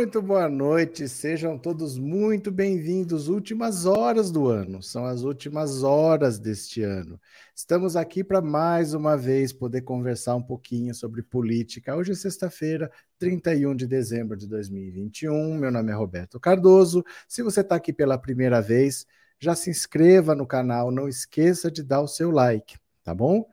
Muito boa noite, sejam todos muito bem-vindos. Últimas horas do ano, são as últimas horas deste ano. Estamos aqui para mais uma vez poder conversar um pouquinho sobre política. Hoje é sexta-feira, 31 de dezembro de 2021. Meu nome é Roberto Cardoso. Se você está aqui pela primeira vez, já se inscreva no canal, não esqueça de dar o seu like, tá bom?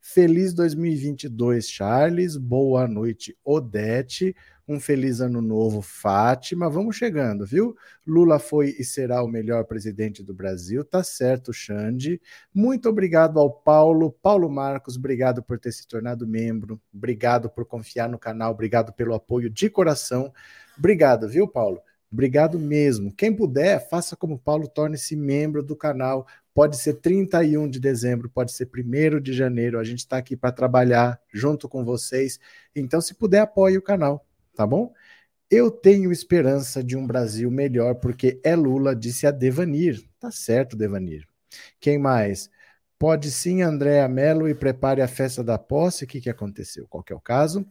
Feliz 2022, Charles. Boa noite, Odete. Um feliz ano novo, Fátima. Vamos chegando, viu? Lula foi e será o melhor presidente do Brasil. Tá certo, Xande. Muito obrigado ao Paulo. Paulo Marcos, obrigado por ter se tornado membro. Obrigado por confiar no canal. Obrigado pelo apoio de coração. Obrigado, viu, Paulo? Obrigado mesmo. Quem puder, faça como Paulo, torne-se membro do canal. Pode ser 31 de dezembro, pode ser 1 de janeiro. A gente está aqui para trabalhar junto com vocês. Então, se puder, apoie o canal tá bom? Eu tenho esperança de um Brasil melhor porque é Lula, disse a Devanir. Tá certo, Devanir. Quem mais? Pode sim, Andréa Mello, e prepare a festa da posse. O que, que aconteceu? Qual que é o caso?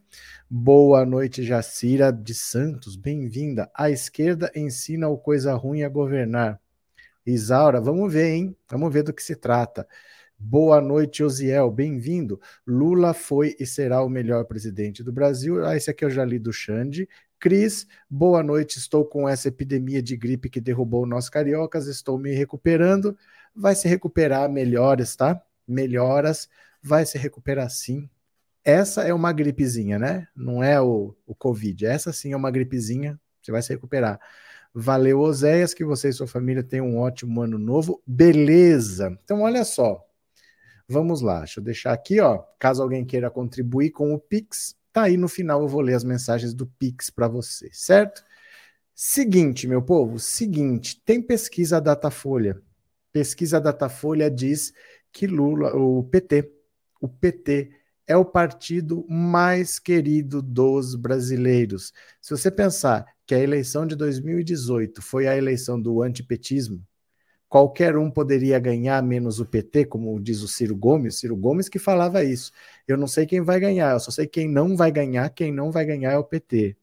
Boa noite, Jacira de Santos. Bem-vinda. A esquerda ensina o coisa ruim a governar. Isaura, vamos ver, hein? Vamos ver do que se trata. Boa noite, Osiel, bem-vindo. Lula foi e será o melhor presidente do Brasil. Ah, esse aqui eu já li do Xande. Cris, boa noite. Estou com essa epidemia de gripe que derrubou nós cariocas. Estou me recuperando. Vai se recuperar melhores, tá? Melhoras. Vai se recuperar sim. Essa é uma gripezinha, né? Não é o, o Covid. Essa sim é uma gripezinha. Você vai se recuperar. Valeu, Oséias, que você e sua família tenham um ótimo ano novo. Beleza. Então, olha só. Vamos lá, deixa eu deixar aqui, ó. Caso alguém queira contribuir com o Pix, tá aí no final eu vou ler as mensagens do Pix para você, certo? Seguinte, meu povo, seguinte, tem pesquisa Datafolha. Pesquisa Datafolha diz que Lula, o PT, o PT é o partido mais querido dos brasileiros. Se você pensar que a eleição de 2018 foi a eleição do antipetismo, qualquer um poderia ganhar menos o PT, como diz o Ciro Gomes, Ciro Gomes que falava isso. Eu não sei quem vai ganhar, eu só sei quem não vai ganhar, quem não vai ganhar é o PT.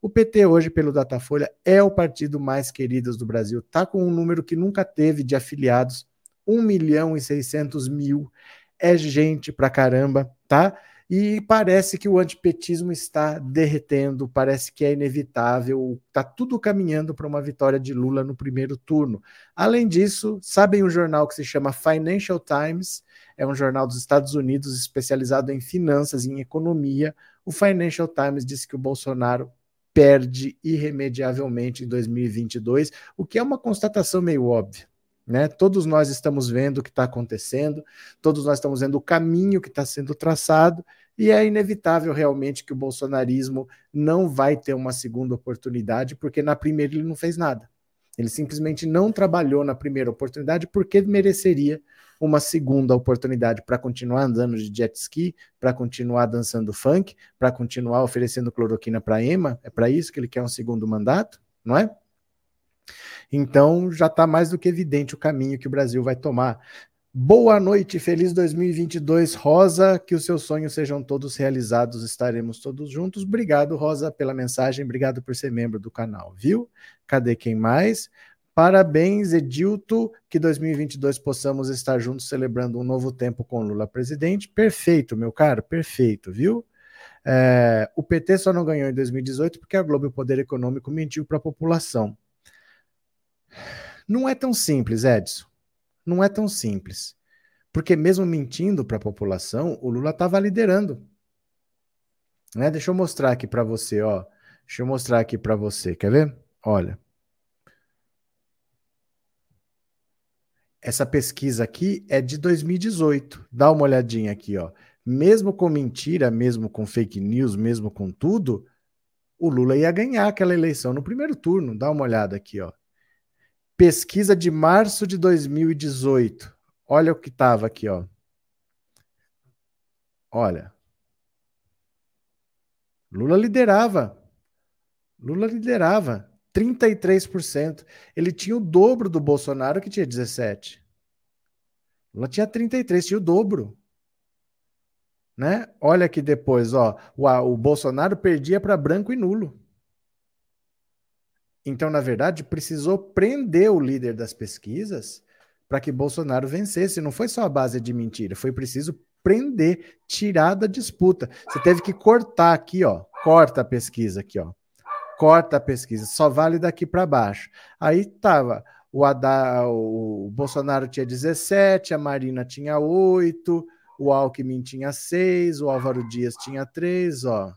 O PT hoje, pelo Datafolha, é o partido mais querido do Brasil. Está com um número que nunca teve de afiliados, 1 milhão e 600 mil. É gente pra caramba, tá? E parece que o antipetismo está derretendo, parece que é inevitável, está tudo caminhando para uma vitória de Lula no primeiro turno. Além disso, sabem um jornal que se chama Financial Times, é um jornal dos Estados Unidos especializado em finanças e em economia. O Financial Times disse que o Bolsonaro perde irremediavelmente em 2022, o que é uma constatação meio óbvia. Né? Todos nós estamos vendo o que está acontecendo, todos nós estamos vendo o caminho que está sendo traçado, e é inevitável realmente que o bolsonarismo não vai ter uma segunda oportunidade, porque na primeira ele não fez nada. Ele simplesmente não trabalhou na primeira oportunidade porque mereceria uma segunda oportunidade para continuar andando de jet ski, para continuar dançando funk, para continuar oferecendo cloroquina para Ema. É para isso que ele quer um segundo mandato, não é? Então já está mais do que evidente o caminho que o Brasil vai tomar. Boa noite, feliz 2022, Rosa. Que os seus sonhos sejam todos realizados, estaremos todos juntos. Obrigado, Rosa, pela mensagem, obrigado por ser membro do canal, viu? Cadê quem mais? Parabéns, Edilto, que 2022 possamos estar juntos celebrando um novo tempo com Lula presidente. Perfeito, meu caro, perfeito, viu? É, o PT só não ganhou em 2018 porque a Globo e o Poder Econômico mentiu para a população. Não é tão simples, Edson. Não é tão simples. Porque mesmo mentindo para a população, o Lula estava liderando. Né? Deixa eu mostrar aqui para você, ó. Deixa eu mostrar aqui para você. Quer ver? Olha. Essa pesquisa aqui é de 2018. Dá uma olhadinha aqui, ó. Mesmo com mentira, mesmo com fake news, mesmo com tudo, o Lula ia ganhar aquela eleição no primeiro turno. Dá uma olhada aqui, ó. Pesquisa de março de 2018. Olha o que estava aqui, ó. Olha. Lula liderava. Lula liderava 33%. Ele tinha o dobro do Bolsonaro, que tinha 17. Lula tinha 33, tinha o dobro. Né? Olha aqui depois, ó, o, o Bolsonaro perdia para branco e nulo. Então, na verdade, precisou prender o líder das pesquisas para que Bolsonaro vencesse. Não foi só a base de mentira, foi preciso prender, tirar da disputa. Você teve que cortar aqui, ó. Corta a pesquisa aqui, ó. Corta a pesquisa, só vale daqui para baixo. Aí tava o, o Bolsonaro tinha 17, a Marina tinha 8, o Alckmin tinha 6, o Álvaro Dias tinha 3, ó.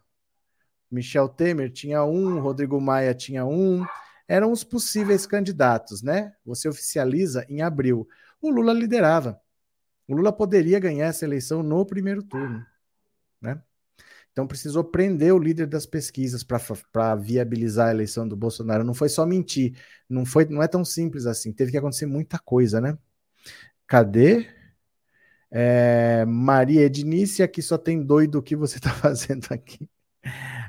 Michel Temer tinha 1, Rodrigo Maia tinha 1. Eram os possíveis candidatos, né? Você oficializa em abril. O Lula liderava. O Lula poderia ganhar essa eleição no primeiro turno, né? Então precisou prender o líder das pesquisas para viabilizar a eleição do Bolsonaro. Não foi só mentir, não foi, não é tão simples assim. Teve que acontecer muita coisa, né? Cadê? É, Maria Ednice, aqui só tem doido o que você está fazendo aqui.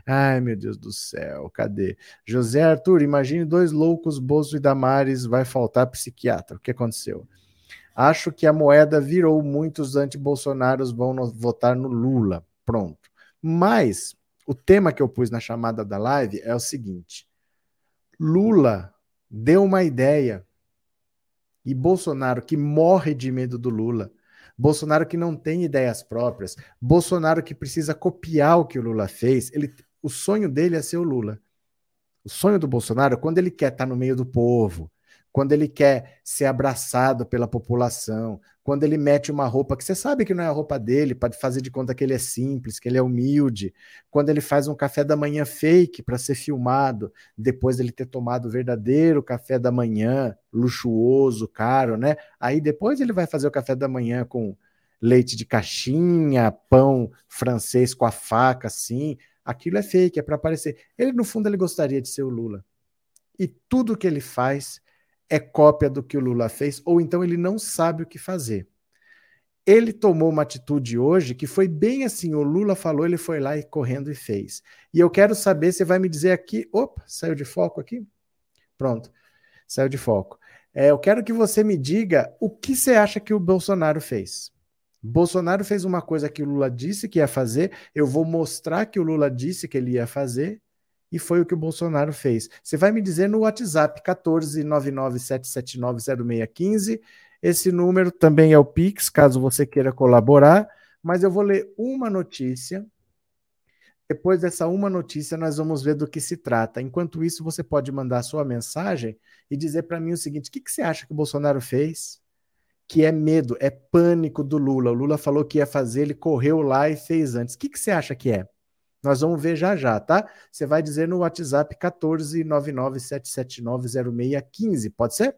Ai, meu Deus do céu, cadê? José Arthur, imagine dois loucos, Bozo e Damares, vai faltar psiquiatra. O que aconteceu? Acho que a moeda virou, muitos anti-bolsonaros vão no, votar no Lula. Pronto. Mas o tema que eu pus na chamada da live é o seguinte: Lula deu uma ideia e Bolsonaro, que morre de medo do Lula, Bolsonaro que não tem ideias próprias, Bolsonaro que precisa copiar o que o Lula fez, ele, o sonho dele é ser o Lula. O sonho do Bolsonaro, quando ele quer estar no meio do povo, quando ele quer ser abraçado pela população, quando ele mete uma roupa que você sabe que não é a roupa dele, para fazer de conta que ele é simples, que ele é humilde, quando ele faz um café da manhã fake para ser filmado, depois dele ter tomado o verdadeiro café da manhã, luxuoso, caro, né? Aí depois ele vai fazer o café da manhã com leite de caixinha, pão francês com a faca, assim. Aquilo é fake, é para aparecer. Ele, no fundo, ele gostaria de ser o Lula. E tudo que ele faz é cópia do que o Lula fez, ou então ele não sabe o que fazer. Ele tomou uma atitude hoje que foi bem assim: o Lula falou, ele foi lá e correndo e fez. E eu quero saber, você vai me dizer aqui. Opa, saiu de foco aqui? Pronto, saiu de foco. É, eu quero que você me diga o que você acha que o Bolsonaro fez. Bolsonaro fez uma coisa que o Lula disse que ia fazer, eu vou mostrar que o Lula disse que ele ia fazer, e foi o que o Bolsonaro fez. Você vai me dizer no WhatsApp 14997790615. Esse número também é o Pix, caso você queira colaborar, mas eu vou ler uma notícia. Depois dessa uma notícia, nós vamos ver do que se trata. Enquanto isso, você pode mandar sua mensagem e dizer para mim o seguinte: o que, que você acha que o Bolsonaro fez? Que é medo, é pânico do Lula. O Lula falou que ia fazer, ele correu lá e fez antes. O que, que você acha que é? Nós vamos ver já já, tá? Você vai dizer no WhatsApp 14997790615, pode ser?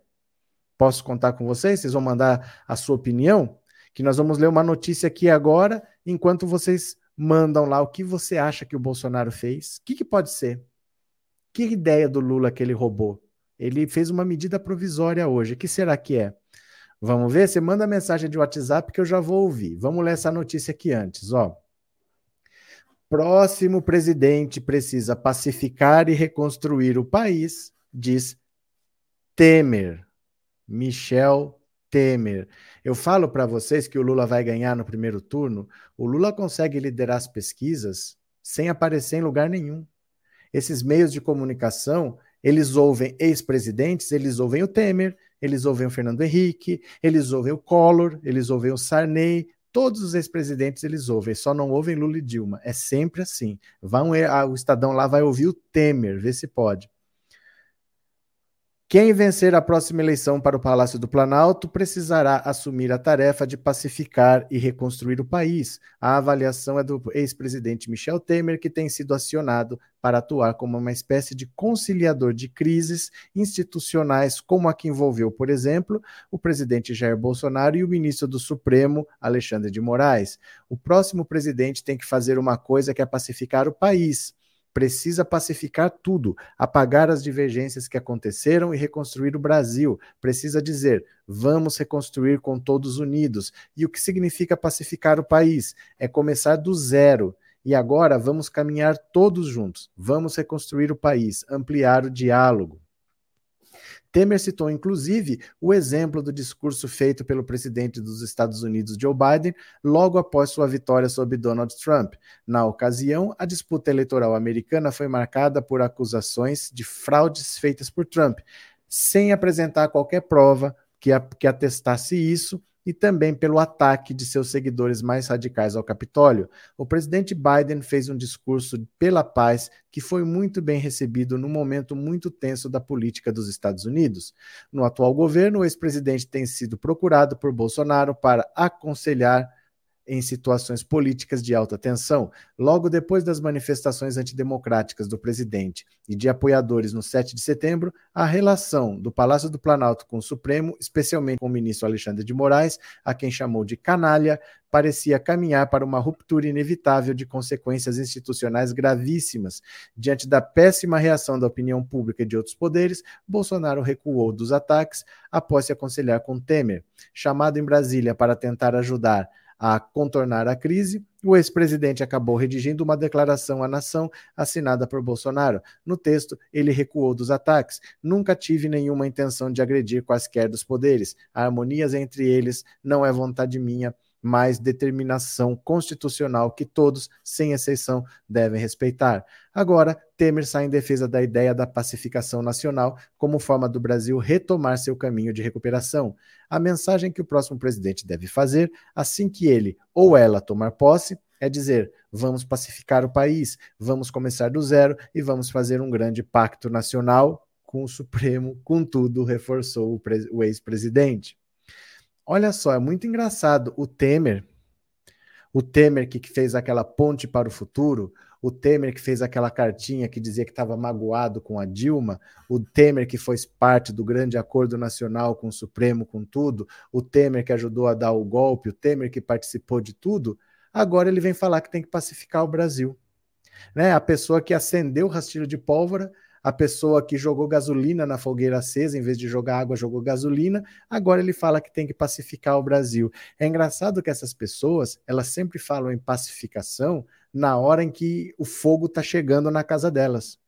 Posso contar com vocês? Vocês vão mandar a sua opinião? Que nós vamos ler uma notícia aqui agora, enquanto vocês mandam lá o que você acha que o Bolsonaro fez. O que, que pode ser? Que ideia do Lula que ele roubou? Ele fez uma medida provisória hoje. O que será que é? Vamos ver? Você manda mensagem de WhatsApp que eu já vou ouvir. Vamos ler essa notícia aqui antes, ó próximo presidente precisa pacificar e reconstruir o país, diz Temer. Michel Temer. Eu falo para vocês que o Lula vai ganhar no primeiro turno. O Lula consegue liderar as pesquisas sem aparecer em lugar nenhum. Esses meios de comunicação, eles ouvem ex-presidentes, eles ouvem o Temer, eles ouvem o Fernando Henrique, eles ouvem o Collor, eles ouvem o Sarney, Todos os ex-presidentes eles ouvem, só não ouvem Lula e Dilma. É sempre assim. Vão, o Estadão lá vai ouvir o Temer, ver se pode. Quem vencer a próxima eleição para o Palácio do Planalto precisará assumir a tarefa de pacificar e reconstruir o país. A avaliação é do ex-presidente Michel Temer, que tem sido acionado para atuar como uma espécie de conciliador de crises institucionais, como a que envolveu, por exemplo, o presidente Jair Bolsonaro e o ministro do Supremo, Alexandre de Moraes. O próximo presidente tem que fazer uma coisa que é pacificar o país precisa pacificar tudo, apagar as divergências que aconteceram e reconstruir o Brasil. Precisa dizer, vamos reconstruir com todos unidos. E o que significa pacificar o país? É começar do zero. E agora vamos caminhar todos juntos. Vamos reconstruir o país, ampliar o diálogo. Temer citou, inclusive, o exemplo do discurso feito pelo presidente dos Estados Unidos, Joe Biden, logo após sua vitória sobre Donald Trump. Na ocasião, a disputa eleitoral americana foi marcada por acusações de fraudes feitas por Trump, sem apresentar qualquer prova que, que atestasse isso e também pelo ataque de seus seguidores mais radicais ao Capitólio. O presidente Biden fez um discurso pela paz que foi muito bem recebido num momento muito tenso da política dos Estados Unidos. No atual governo, o ex-presidente tem sido procurado por Bolsonaro para aconselhar em situações políticas de alta tensão. Logo depois das manifestações antidemocráticas do presidente e de apoiadores no 7 de setembro, a relação do Palácio do Planalto com o Supremo, especialmente com o ministro Alexandre de Moraes, a quem chamou de canalha, parecia caminhar para uma ruptura inevitável de consequências institucionais gravíssimas. Diante da péssima reação da opinião pública e de outros poderes, Bolsonaro recuou dos ataques após se aconselhar com Temer. Chamado em Brasília para tentar ajudar a contornar a crise, o ex-presidente acabou redigindo uma declaração à nação assinada por Bolsonaro. No texto, ele recuou dos ataques. Nunca tive nenhuma intenção de agredir quaisquer dos poderes. Harmonias entre eles não é vontade minha, mas determinação constitucional que todos, sem exceção, devem respeitar. Agora, Temer sai em defesa da ideia da pacificação nacional como forma do Brasil retomar seu caminho de recuperação. A mensagem que o próximo presidente deve fazer, assim que ele ou ela tomar posse, é dizer: vamos pacificar o país, vamos começar do zero e vamos fazer um grande pacto nacional com o Supremo, contudo, reforçou o, o ex-presidente. Olha só, é muito engraçado. O Temer, o Temer que fez aquela ponte para o futuro, o Temer que fez aquela cartinha que dizia que estava magoado com a Dilma, o Temer que foi parte do grande acordo nacional com o Supremo, com tudo, o Temer que ajudou a dar o golpe, o Temer que participou de tudo, agora ele vem falar que tem que pacificar o Brasil. Né? A pessoa que acendeu o rastilho de pólvora a pessoa que jogou gasolina na fogueira acesa, em vez de jogar água, jogou gasolina, agora ele fala que tem que pacificar o Brasil. É engraçado que essas pessoas, elas sempre falam em pacificação na hora em que o fogo está chegando na casa delas.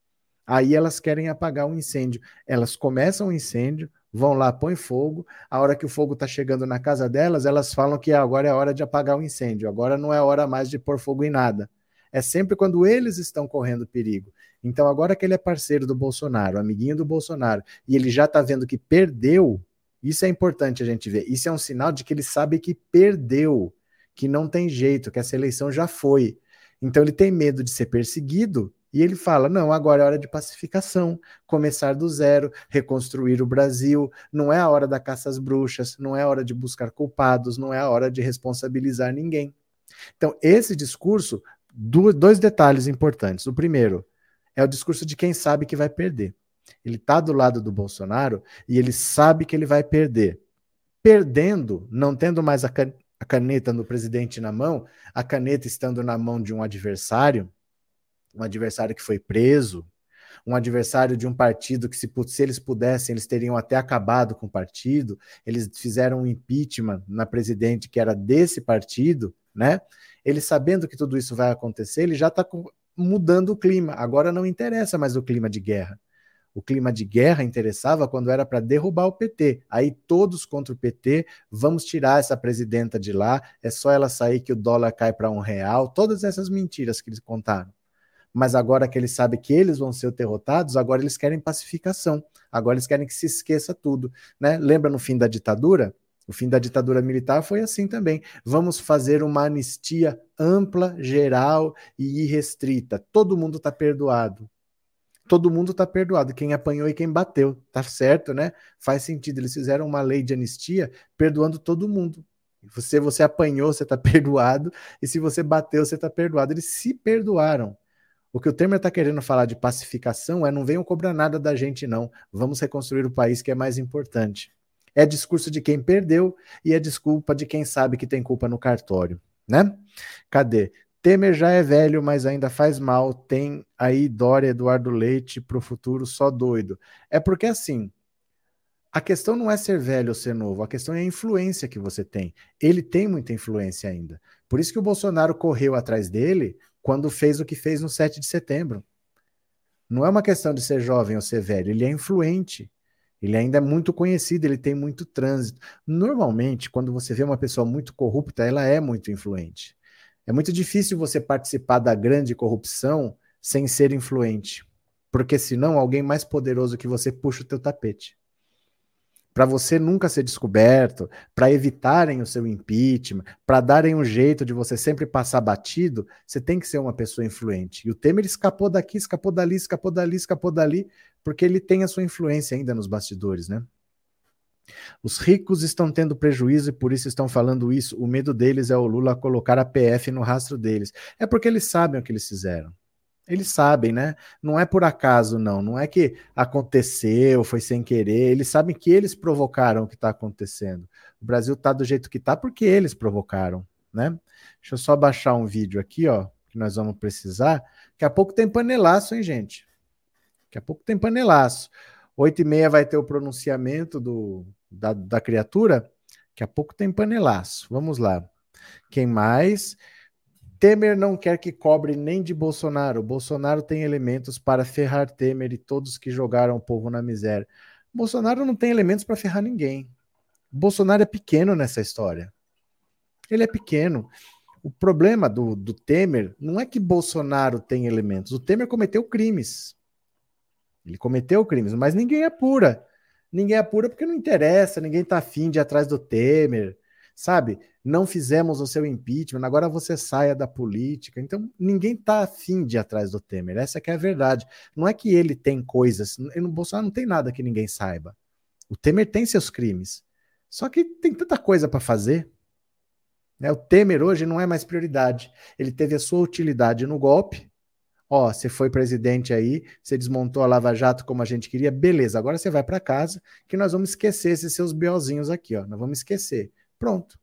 Aí elas querem apagar um incêndio. Elas começam o um incêndio, vão lá, põem fogo. A hora que o fogo está chegando na casa delas, elas falam que agora é hora de apagar o um incêndio. Agora não é hora mais de pôr fogo em nada. É sempre quando eles estão correndo perigo. Então, agora que ele é parceiro do Bolsonaro, amiguinho do Bolsonaro, e ele já está vendo que perdeu, isso é importante a gente ver. Isso é um sinal de que ele sabe que perdeu, que não tem jeito, que essa eleição já foi. Então, ele tem medo de ser perseguido e ele fala: não, agora é hora de pacificação, começar do zero, reconstruir o Brasil. Não é a hora da caça às bruxas, não é a hora de buscar culpados, não é a hora de responsabilizar ninguém. Então, esse discurso, dois detalhes importantes. O primeiro, é o discurso de quem sabe que vai perder. Ele está do lado do Bolsonaro e ele sabe que ele vai perder. Perdendo, não tendo mais a, caneta no presidente na mão, a caneta estando na mão de um adversário, um adversário que foi preso, um adversário de um partido que, se, se, eles pudessem, eles teriam até acabado com o partido. Eles fizeram um impeachment na presidente que era desse partido, né? Ele sabendo que tudo isso vai acontecer, ele já está mudando o clima. Agora não interessa mais o clima de guerra. O clima de guerra interessava quando era para derrubar o PT. Aí todos contra o PT, vamos tirar essa presidenta de lá, é só ela sair que o dólar cai para um real. Todas essas mentiras que eles contaram. Mas agora que eles sabem que eles vão ser derrotados, agora eles querem pacificação. Agora eles querem que se esqueça tudo. Né? Lembra no fim da ditadura? O fim da ditadura militar foi assim também. Vamos fazer uma anistia ampla, geral e irrestrita. Todo mundo está perdoado. Todo mundo está perdoado, quem apanhou e quem bateu, tá certo, né? Faz sentido. Eles fizeram uma lei de anistia perdoando todo mundo. Você você apanhou, você está perdoado, e se você bateu, você está perdoado. Eles se perdoaram. O que o Temer está querendo falar de pacificação é não venham cobrar nada da gente, não. Vamos reconstruir o país que é mais importante. É discurso de quem perdeu e é desculpa de quem sabe que tem culpa no cartório, né? Cadê? Temer já é velho, mas ainda faz mal. Tem aí Dória Eduardo Leite pro futuro só doido. É porque assim, a questão não é ser velho ou ser novo, a questão é a influência que você tem. Ele tem muita influência ainda. Por isso que o Bolsonaro correu atrás dele quando fez o que fez no 7 de setembro. Não é uma questão de ser jovem ou ser velho, ele é influente. Ele ainda é muito conhecido, ele tem muito trânsito. Normalmente, quando você vê uma pessoa muito corrupta, ela é muito influente. É muito difícil você participar da grande corrupção sem ser influente, porque senão alguém mais poderoso que você puxa o teu tapete para você nunca ser descoberto, para evitarem o seu impeachment, para darem um jeito de você sempre passar batido, você tem que ser uma pessoa influente. E o Temer escapou daqui, escapou dali, escapou dali, escapou dali, porque ele tem a sua influência ainda nos bastidores, né? Os ricos estão tendo prejuízo e por isso estão falando isso. O medo deles é o Lula colocar a PF no rastro deles. É porque eles sabem o que eles fizeram. Eles sabem, né? Não é por acaso, não. Não é que aconteceu, foi sem querer. Eles sabem que eles provocaram o que está acontecendo. O Brasil está do jeito que está porque eles provocaram, né? Deixa eu só baixar um vídeo aqui, ó, que nós vamos precisar. Daqui a pouco tem panelaço, hein, gente? Daqui a pouco tem panelaço. Oito e meia vai ter o pronunciamento do, da, da criatura. Daqui a pouco tem panelaço. Vamos lá. Quem mais? Temer não quer que cobre nem de Bolsonaro. Bolsonaro tem elementos para ferrar Temer e todos que jogaram o povo na miséria. Bolsonaro não tem elementos para ferrar ninguém. Bolsonaro é pequeno nessa história. Ele é pequeno. O problema do, do Temer não é que Bolsonaro tem elementos. O Temer cometeu crimes. Ele cometeu crimes, mas ninguém apura. Ninguém apura porque não interessa, ninguém está afim de ir atrás do Temer sabe? Não fizemos o seu impeachment, agora você saia da política. Então, ninguém está afim de ir atrás do Temer. Essa é a verdade. Não é que ele tem coisas, no Bolsonaro não tem nada que ninguém saiba. O Temer tem seus crimes. Só que tem tanta coisa para fazer. Né? O Temer hoje não é mais prioridade. Ele teve a sua utilidade no golpe. Ó, você foi presidente aí, você desmontou a Lava Jato como a gente queria, beleza. Agora você vai para casa, que nós vamos esquecer esses seus biozinhos aqui, ó. Nós vamos esquecer. Pronto.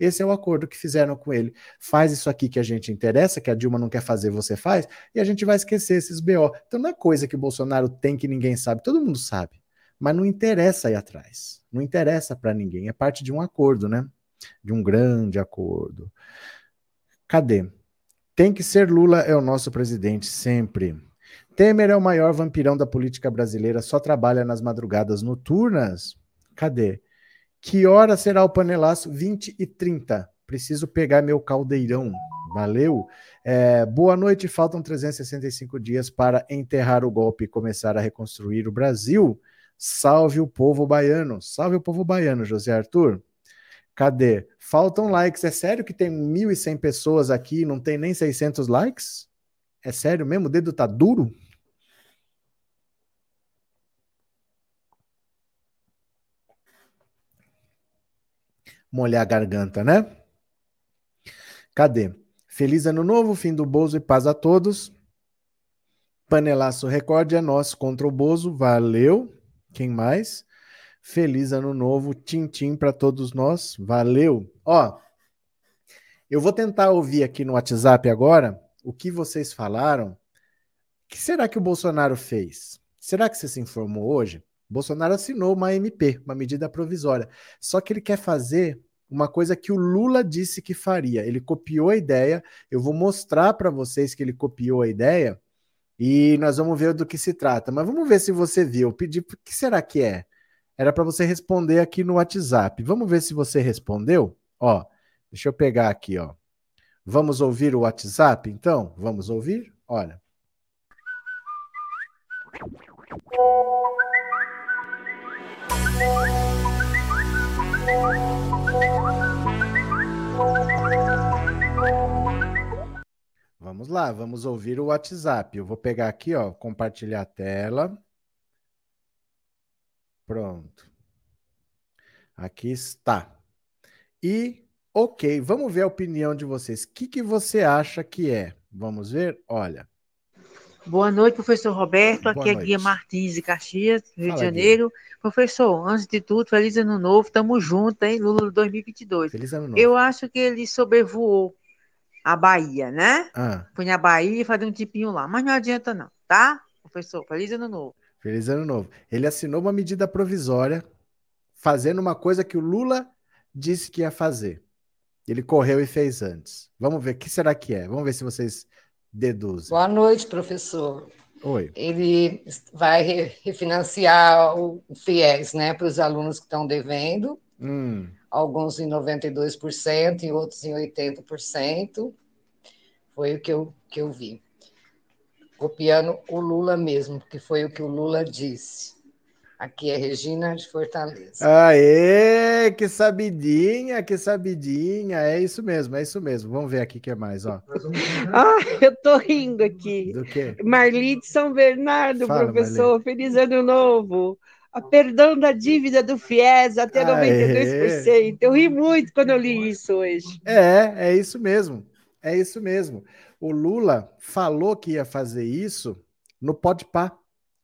Esse é o acordo que fizeram com ele. Faz isso aqui que a gente interessa, que a Dilma não quer fazer, você faz, e a gente vai esquecer esses BO. Então não é coisa que Bolsonaro tem que ninguém sabe, todo mundo sabe. Mas não interessa ir atrás. Não interessa para ninguém. É parte de um acordo, né? De um grande acordo. Cadê? Tem que ser Lula é o nosso presidente sempre. Temer é o maior vampirão da política brasileira, só trabalha nas madrugadas noturnas. Cadê? Que hora será o panelaço? 20 e 30. Preciso pegar meu caldeirão. Valeu. É, boa noite. Faltam 365 dias para enterrar o golpe e começar a reconstruir o Brasil. Salve o povo baiano. Salve o povo baiano, José Arthur. Cadê? Faltam likes. É sério que tem 1.100 pessoas aqui e não tem nem 600 likes? É sério mesmo? O dedo tá duro? Molhar a garganta, né? Cadê? Feliz ano novo, fim do Bozo e paz a todos. Panelaço recorde é nosso contra o Bozo, valeu. Quem mais? Feliz ano novo, tim-tim para todos nós, valeu. Ó, eu vou tentar ouvir aqui no WhatsApp agora o que vocês falaram. O que será que o Bolsonaro fez? Será que você se informou hoje? Bolsonaro assinou uma MP, uma medida provisória. Só que ele quer fazer uma coisa que o Lula disse que faria. Ele copiou a ideia. Eu vou mostrar para vocês que ele copiou a ideia e nós vamos ver do que se trata. Mas vamos ver se você viu. Pedi, o que será que é? Era para você responder aqui no WhatsApp. Vamos ver se você respondeu? Ó, deixa eu pegar aqui, ó. Vamos ouvir o WhatsApp, então? Vamos ouvir? Olha. Vamos lá, vamos ouvir o WhatsApp. Eu vou pegar aqui, ó, compartilhar a tela. Pronto. Aqui está. E, ok, vamos ver a opinião de vocês. O que, que você acha que é? Vamos ver? Olha. Boa noite, professor Roberto. Boa Aqui noite. é Guia Martins de Caxias, Rio Fala, de Janeiro. Guia. Professor, antes de tudo, feliz ano novo. Tamo junto, hein? Lula 2022. Feliz ano novo. Eu acho que ele sobrevoou a Bahia, né? Ah. Foi na Bahia e fazer um tipinho lá. Mas não adianta, não, tá? Professor, feliz ano novo. Feliz ano novo. Ele assinou uma medida provisória fazendo uma coisa que o Lula disse que ia fazer. Ele correu e fez antes. Vamos ver, o que será que é? Vamos ver se vocês deduzem. Boa noite, professor. Oi. ele vai refinanciar o FIES né, para os alunos que estão devendo, hum. alguns em 92% e outros em 80%. Foi o que eu, que eu vi. Copiando o Lula mesmo, que foi o que o Lula disse. Aqui é Regina de Fortaleza. Aê, que sabidinha, que sabidinha. É isso mesmo, é isso mesmo. Vamos ver aqui o que é mais, ó. Ah, eu tô rindo aqui. Do quê? Marli de São Bernardo, Fala, professor. Marli. Feliz ano novo. A perdão da dívida do FIES até Aê. 92%. Eu ri muito quando eu li isso hoje. É, é isso mesmo. É isso mesmo. O Lula falou que ia fazer isso no Podpah.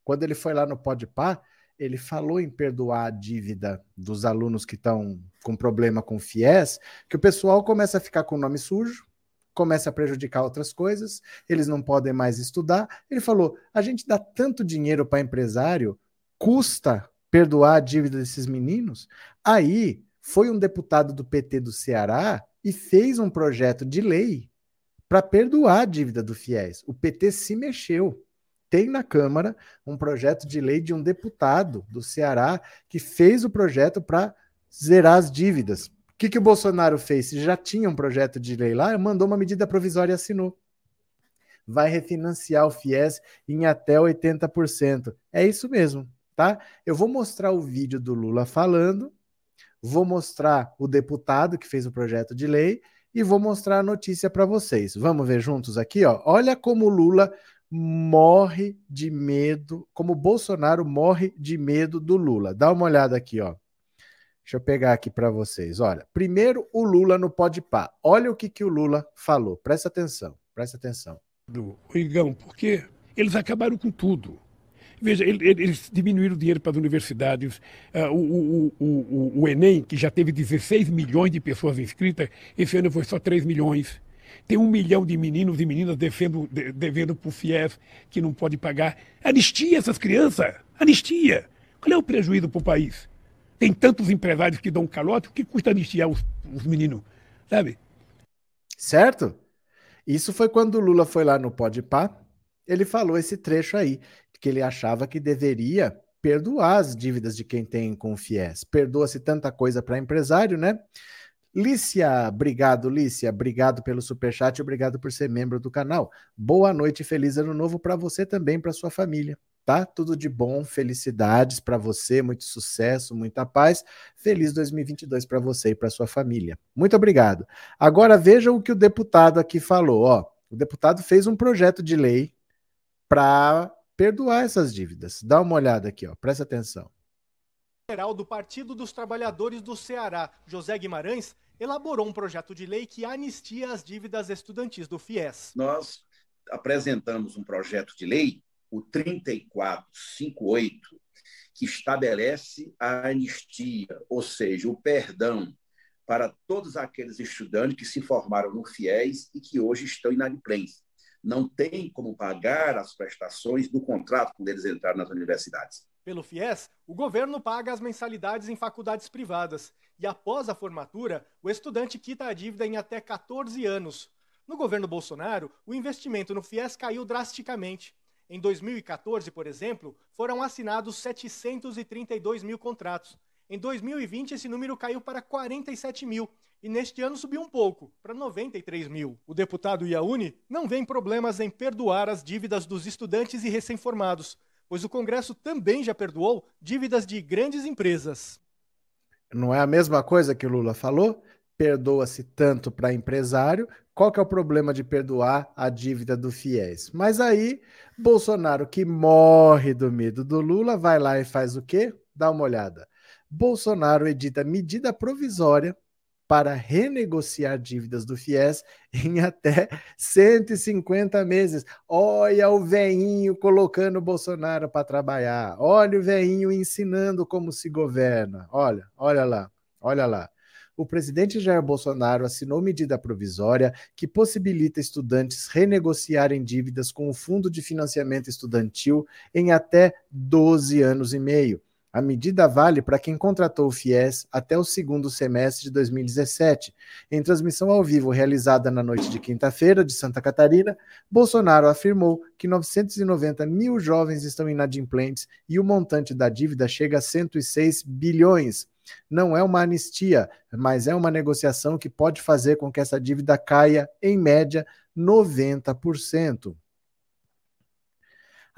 Quando ele foi lá no Podpah, ele falou em perdoar a dívida dos alunos que estão com problema com FIES, que o pessoal começa a ficar com o nome sujo, começa a prejudicar outras coisas, eles não podem mais estudar. Ele falou: a gente dá tanto dinheiro para empresário, custa perdoar a dívida desses meninos? Aí foi um deputado do PT do Ceará e fez um projeto de lei para perdoar a dívida do FIES. O PT se mexeu tem na Câmara um projeto de lei de um deputado do Ceará que fez o projeto para zerar as dívidas. O que, que o Bolsonaro fez? Já tinha um projeto de lei lá, mandou uma medida provisória e assinou. Vai refinanciar o FIES em até 80%. É isso mesmo, tá? Eu vou mostrar o vídeo do Lula falando, vou mostrar o deputado que fez o projeto de lei e vou mostrar a notícia para vocês. Vamos ver juntos aqui, ó. Olha como o Lula morre de medo, como Bolsonaro morre de medo do Lula. Dá uma olhada aqui, ó. Deixa eu pegar aqui para vocês. Olha, primeiro o Lula no pode pá. Olha o que, que o Lula falou. Presta atenção, presta atenção. Do Igão, porque eles acabaram com tudo. Veja, eles diminuíram o dinheiro para as universidades. Uh, o, o, o, o, Enem, que já teve 16 milhões de pessoas inscritas, esse ano foi só 3 milhões. Tem um milhão de meninos e meninas devendo, devendo para o FIES que não pode pagar. Anistia essas crianças. Anistia. Qual é o prejuízo para o país? Tem tantos empresários que dão calote, o que custa anistiar os, os meninos? Sabe? Certo? Isso foi quando o Lula foi lá no Podpah, ele falou esse trecho aí, que ele achava que deveria perdoar as dívidas de quem tem com o FIES. Perdoa-se tanta coisa para empresário, né? Lícia, obrigado, Lícia. Obrigado pelo superchat, obrigado por ser membro do canal. Boa noite e feliz ano novo para você também, para sua família. Tá? Tudo de bom, felicidades para você, muito sucesso, muita paz. Feliz 2022 para você e para sua família. Muito obrigado. Agora vejam o que o deputado aqui falou, ó. O deputado fez um projeto de lei para perdoar essas dívidas. Dá uma olhada aqui, ó. Presta atenção. Geral do Partido dos Trabalhadores do Ceará, José Guimarães, elaborou um projeto de lei que anistia as dívidas estudantis do FIES. Nós apresentamos um projeto de lei, o 3458, que estabelece a anistia, ou seja, o perdão para todos aqueles estudantes que se formaram no FIES e que hoje estão inadimplentes. Não tem como pagar as prestações do contrato quando eles entraram nas universidades. Pelo FIES, o governo paga as mensalidades em faculdades privadas e, após a formatura, o estudante quita a dívida em até 14 anos. No governo Bolsonaro, o investimento no FIES caiu drasticamente. Em 2014, por exemplo, foram assinados 732 mil contratos. Em 2020, esse número caiu para 47 mil e neste ano subiu um pouco, para 93 mil. O deputado Iauni não vê problemas em perdoar as dívidas dos estudantes e recém-formados, pois o Congresso também já perdoou dívidas de grandes empresas. Não é a mesma coisa que o Lula falou? Perdoa-se tanto para empresário. Qual que é o problema de perdoar a dívida do FIES? Mas aí, Bolsonaro, que morre do medo do Lula, vai lá e faz o quê? Dá uma olhada. Bolsonaro edita medida provisória para renegociar dívidas do FIES em até 150 meses. Olha o veinho colocando o Bolsonaro para trabalhar. Olha o veinho ensinando como se governa. Olha, olha lá, olha lá. O presidente Jair Bolsonaro assinou medida provisória que possibilita estudantes renegociarem dívidas com o Fundo de Financiamento Estudantil em até 12 anos e meio. A medida vale para quem contratou o FIES até o segundo semestre de 2017. Em transmissão ao vivo realizada na noite de quinta-feira de Santa Catarina, Bolsonaro afirmou que 990 mil jovens estão inadimplentes e o montante da dívida chega a 106 bilhões. Não é uma anistia, mas é uma negociação que pode fazer com que essa dívida caia, em média, 90%.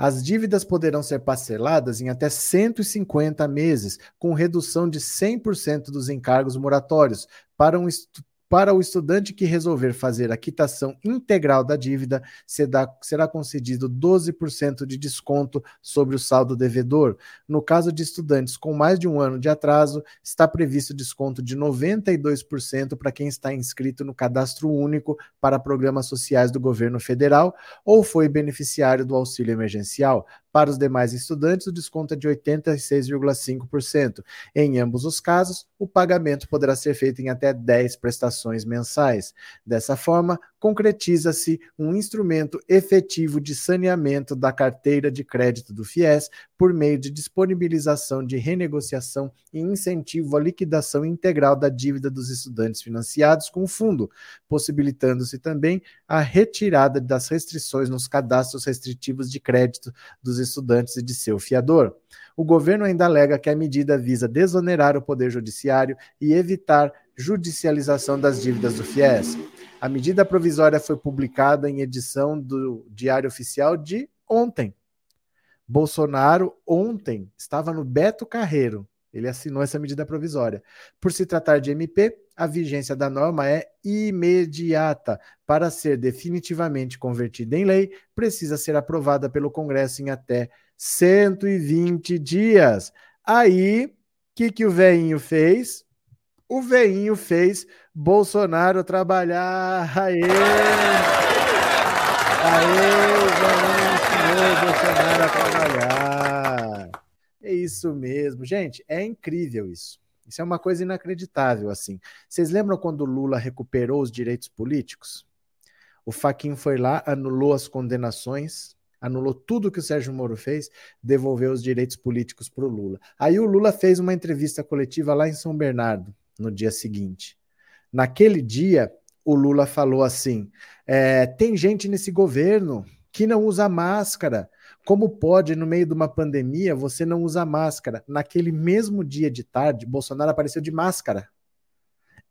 As dívidas poderão ser parceladas em até 150 meses, com redução de 100% dos encargos moratórios para um, para o estudante que resolver fazer a quitação integral da dívida, será concedido 12% de desconto sobre o saldo devedor. No caso de estudantes com mais de um ano de atraso, está previsto desconto de 92% para quem está inscrito no cadastro único para programas sociais do governo federal ou foi beneficiário do auxílio emergencial. Para os demais estudantes, o desconto é de 86,5%. Em ambos os casos, o pagamento poderá ser feito em até 10 prestações mensais. Dessa forma, concretiza-se um instrumento efetivo de saneamento da carteira de crédito do FIES por meio de disponibilização de renegociação e incentivo à liquidação integral da dívida dos estudantes financiados com o fundo, possibilitando-se também a retirada das restrições nos cadastros restritivos de crédito dos estudantes e de seu fiador. O governo ainda alega que a medida visa desonerar o Poder Judiciário e evitar judicialização das dívidas do FIES. A medida provisória foi publicada em edição do Diário Oficial de ontem. Bolsonaro ontem estava no Beto Carreiro. Ele assinou essa medida provisória. Por se tratar de MP, a vigência da norma é imediata. Para ser definitivamente convertida em lei, precisa ser aprovada pelo Congresso em até 120 dias. Aí, o que, que o veinho fez? O veinho fez Bolsonaro trabalhar. Aê! Aê, vamos, Bolsonaro a trabalhar. É isso mesmo. Gente, é incrível isso. Isso é uma coisa inacreditável, assim. Vocês lembram quando Lula recuperou os direitos políticos? O Faquinho foi lá, anulou as condenações, anulou tudo que o Sérgio Moro fez, devolveu os direitos políticos para o Lula. Aí o Lula fez uma entrevista coletiva lá em São Bernardo, no dia seguinte. Naquele dia, o Lula falou assim: é, tem gente nesse governo que não usa máscara. Como pode, no meio de uma pandemia, você não usar máscara? Naquele mesmo dia de tarde, Bolsonaro apareceu de máscara.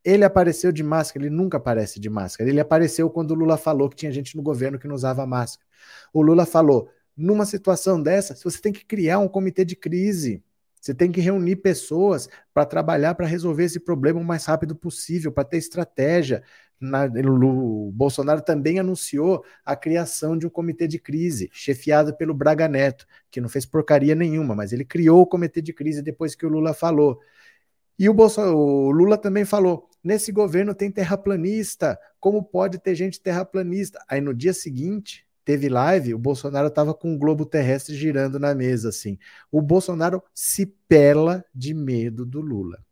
Ele apareceu de máscara, ele nunca aparece de máscara. Ele apareceu quando o Lula falou que tinha gente no governo que não usava máscara. O Lula falou: numa situação dessa, você tem que criar um comitê de crise. Você tem que reunir pessoas para trabalhar para resolver esse problema o mais rápido possível, para ter estratégia. Na, o Bolsonaro também anunciou a criação de um comitê de crise, chefiado pelo Braga Neto, que não fez porcaria nenhuma, mas ele criou o comitê de crise depois que o Lula falou. E o, o Lula também falou: nesse governo tem terraplanista, como pode ter gente terraplanista? Aí no dia seguinte, teve live, o Bolsonaro estava com um globo terrestre girando na mesa, assim. O Bolsonaro se pela de medo do Lula.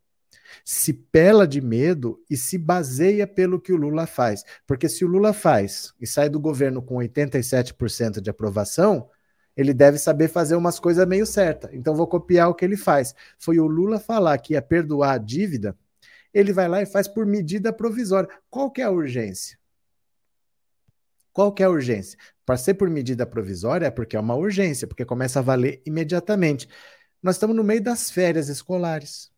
Se pela de medo e se baseia pelo que o Lula faz. Porque se o Lula faz e sai do governo com 87% de aprovação, ele deve saber fazer umas coisas meio certas. Então vou copiar o que ele faz. Foi o Lula falar que ia perdoar a dívida, ele vai lá e faz por medida provisória. Qual que é a urgência? Qual que é a urgência? Para ser por medida provisória é porque é uma urgência, porque começa a valer imediatamente. Nós estamos no meio das férias escolares.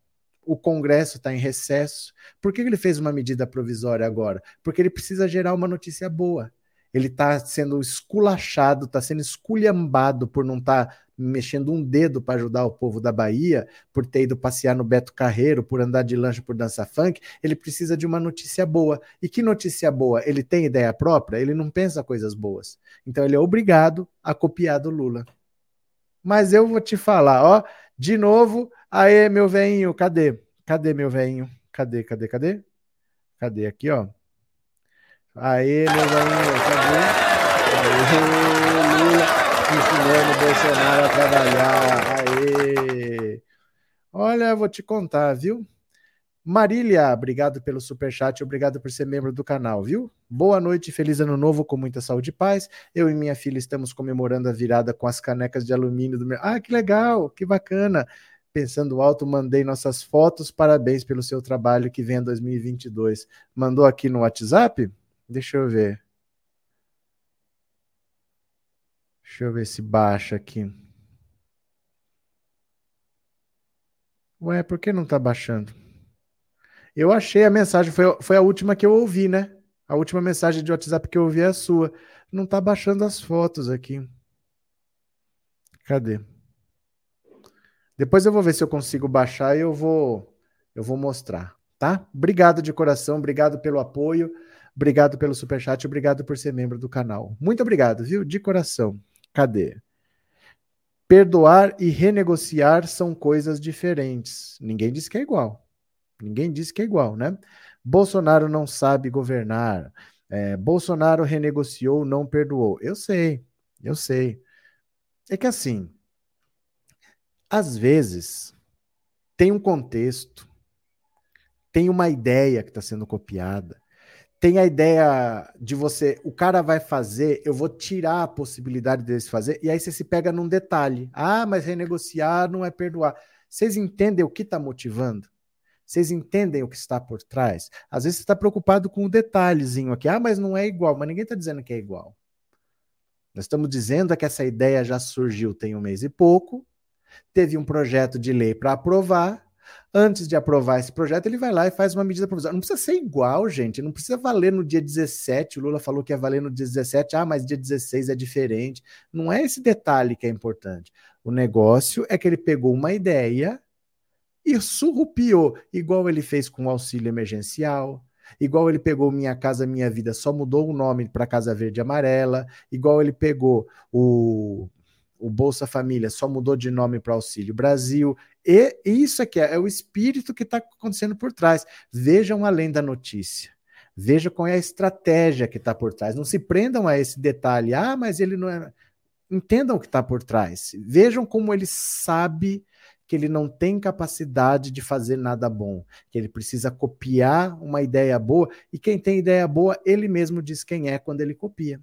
O Congresso está em recesso. Por que ele fez uma medida provisória agora? Porque ele precisa gerar uma notícia boa ele está sendo esculachado, está sendo esculhambado por não estar tá mexendo um dedo para ajudar o povo da Bahia, por ter ido passear no Beto Carreiro, por andar de lancha por dança funk, ele precisa de uma notícia boa. E que notícia boa? Ele tem ideia própria? Ele não pensa coisas boas. Então ele é obrigado a copiar do Lula. Mas eu vou te falar, ó, de novo, aê, meu velhinho, cadê? Cadê meu velhinho? Cadê, cadê, cadê? Cadê aqui, ó? Aê, meus amigos? Aê, Lula ensinando o Bolsonaro a trabalhar. Aê! Olha, vou te contar, viu? Marília, obrigado pelo superchat, obrigado por ser membro do canal, viu? Boa noite, feliz ano novo com muita saúde e paz. Eu e minha filha estamos comemorando a virada com as canecas de alumínio do meu. Ah, que legal, que bacana. Pensando alto, mandei nossas fotos. Parabéns pelo seu trabalho que vem em 2022. Mandou aqui no WhatsApp? Deixa eu ver. Deixa eu ver se baixa aqui. Ué, por que não tá baixando? Eu achei a mensagem, foi, foi a última que eu ouvi, né? A última mensagem de WhatsApp que eu ouvi é a sua. Não tá baixando as fotos aqui. Cadê? Depois eu vou ver se eu consigo baixar e eu vou eu vou mostrar, tá? Obrigado de coração, obrigado pelo apoio, obrigado pelo superchat, obrigado por ser membro do canal. Muito obrigado, viu? De coração. Cadê? Perdoar e renegociar são coisas diferentes. Ninguém diz que é igual. Ninguém diz que é igual, né? Bolsonaro não sabe governar. É, Bolsonaro renegociou, não perdoou. Eu sei, eu sei. É que assim, às vezes tem um contexto, tem uma ideia que está sendo copiada, tem a ideia de você, o cara vai fazer, eu vou tirar a possibilidade dele fazer, e aí você se pega num detalhe. Ah, mas renegociar não é perdoar. Vocês entendem o que está motivando? Vocês entendem o que está por trás? Às vezes você está preocupado com o um detalhezinho aqui. Ah, mas não é igual. Mas ninguém está dizendo que é igual. Nós estamos dizendo que essa ideia já surgiu tem um mês e pouco. Teve um projeto de lei para aprovar Antes de aprovar esse projeto, ele vai lá e faz uma medida provisória. Não precisa ser igual, gente. Não precisa valer no dia 17. O Lula falou que ia valer no dia 17. Ah, mas dia 16 é diferente. Não é esse detalhe que é importante. O negócio é que ele pegou uma ideia e surrupiou, igual ele fez com o auxílio emergencial, igual ele pegou Minha Casa Minha Vida, só mudou o nome para Casa Verde Amarela, igual ele pegou o o Bolsa Família só mudou de nome para Auxílio Brasil. E isso aqui é, é o espírito que está acontecendo por trás. Vejam além da notícia. Veja qual é a estratégia que está por trás. Não se prendam a esse detalhe. Ah, mas ele não é. Entendam o que está por trás. Vejam como ele sabe que ele não tem capacidade de fazer nada bom, que ele precisa copiar uma ideia boa, e quem tem ideia boa, ele mesmo diz quem é quando ele copia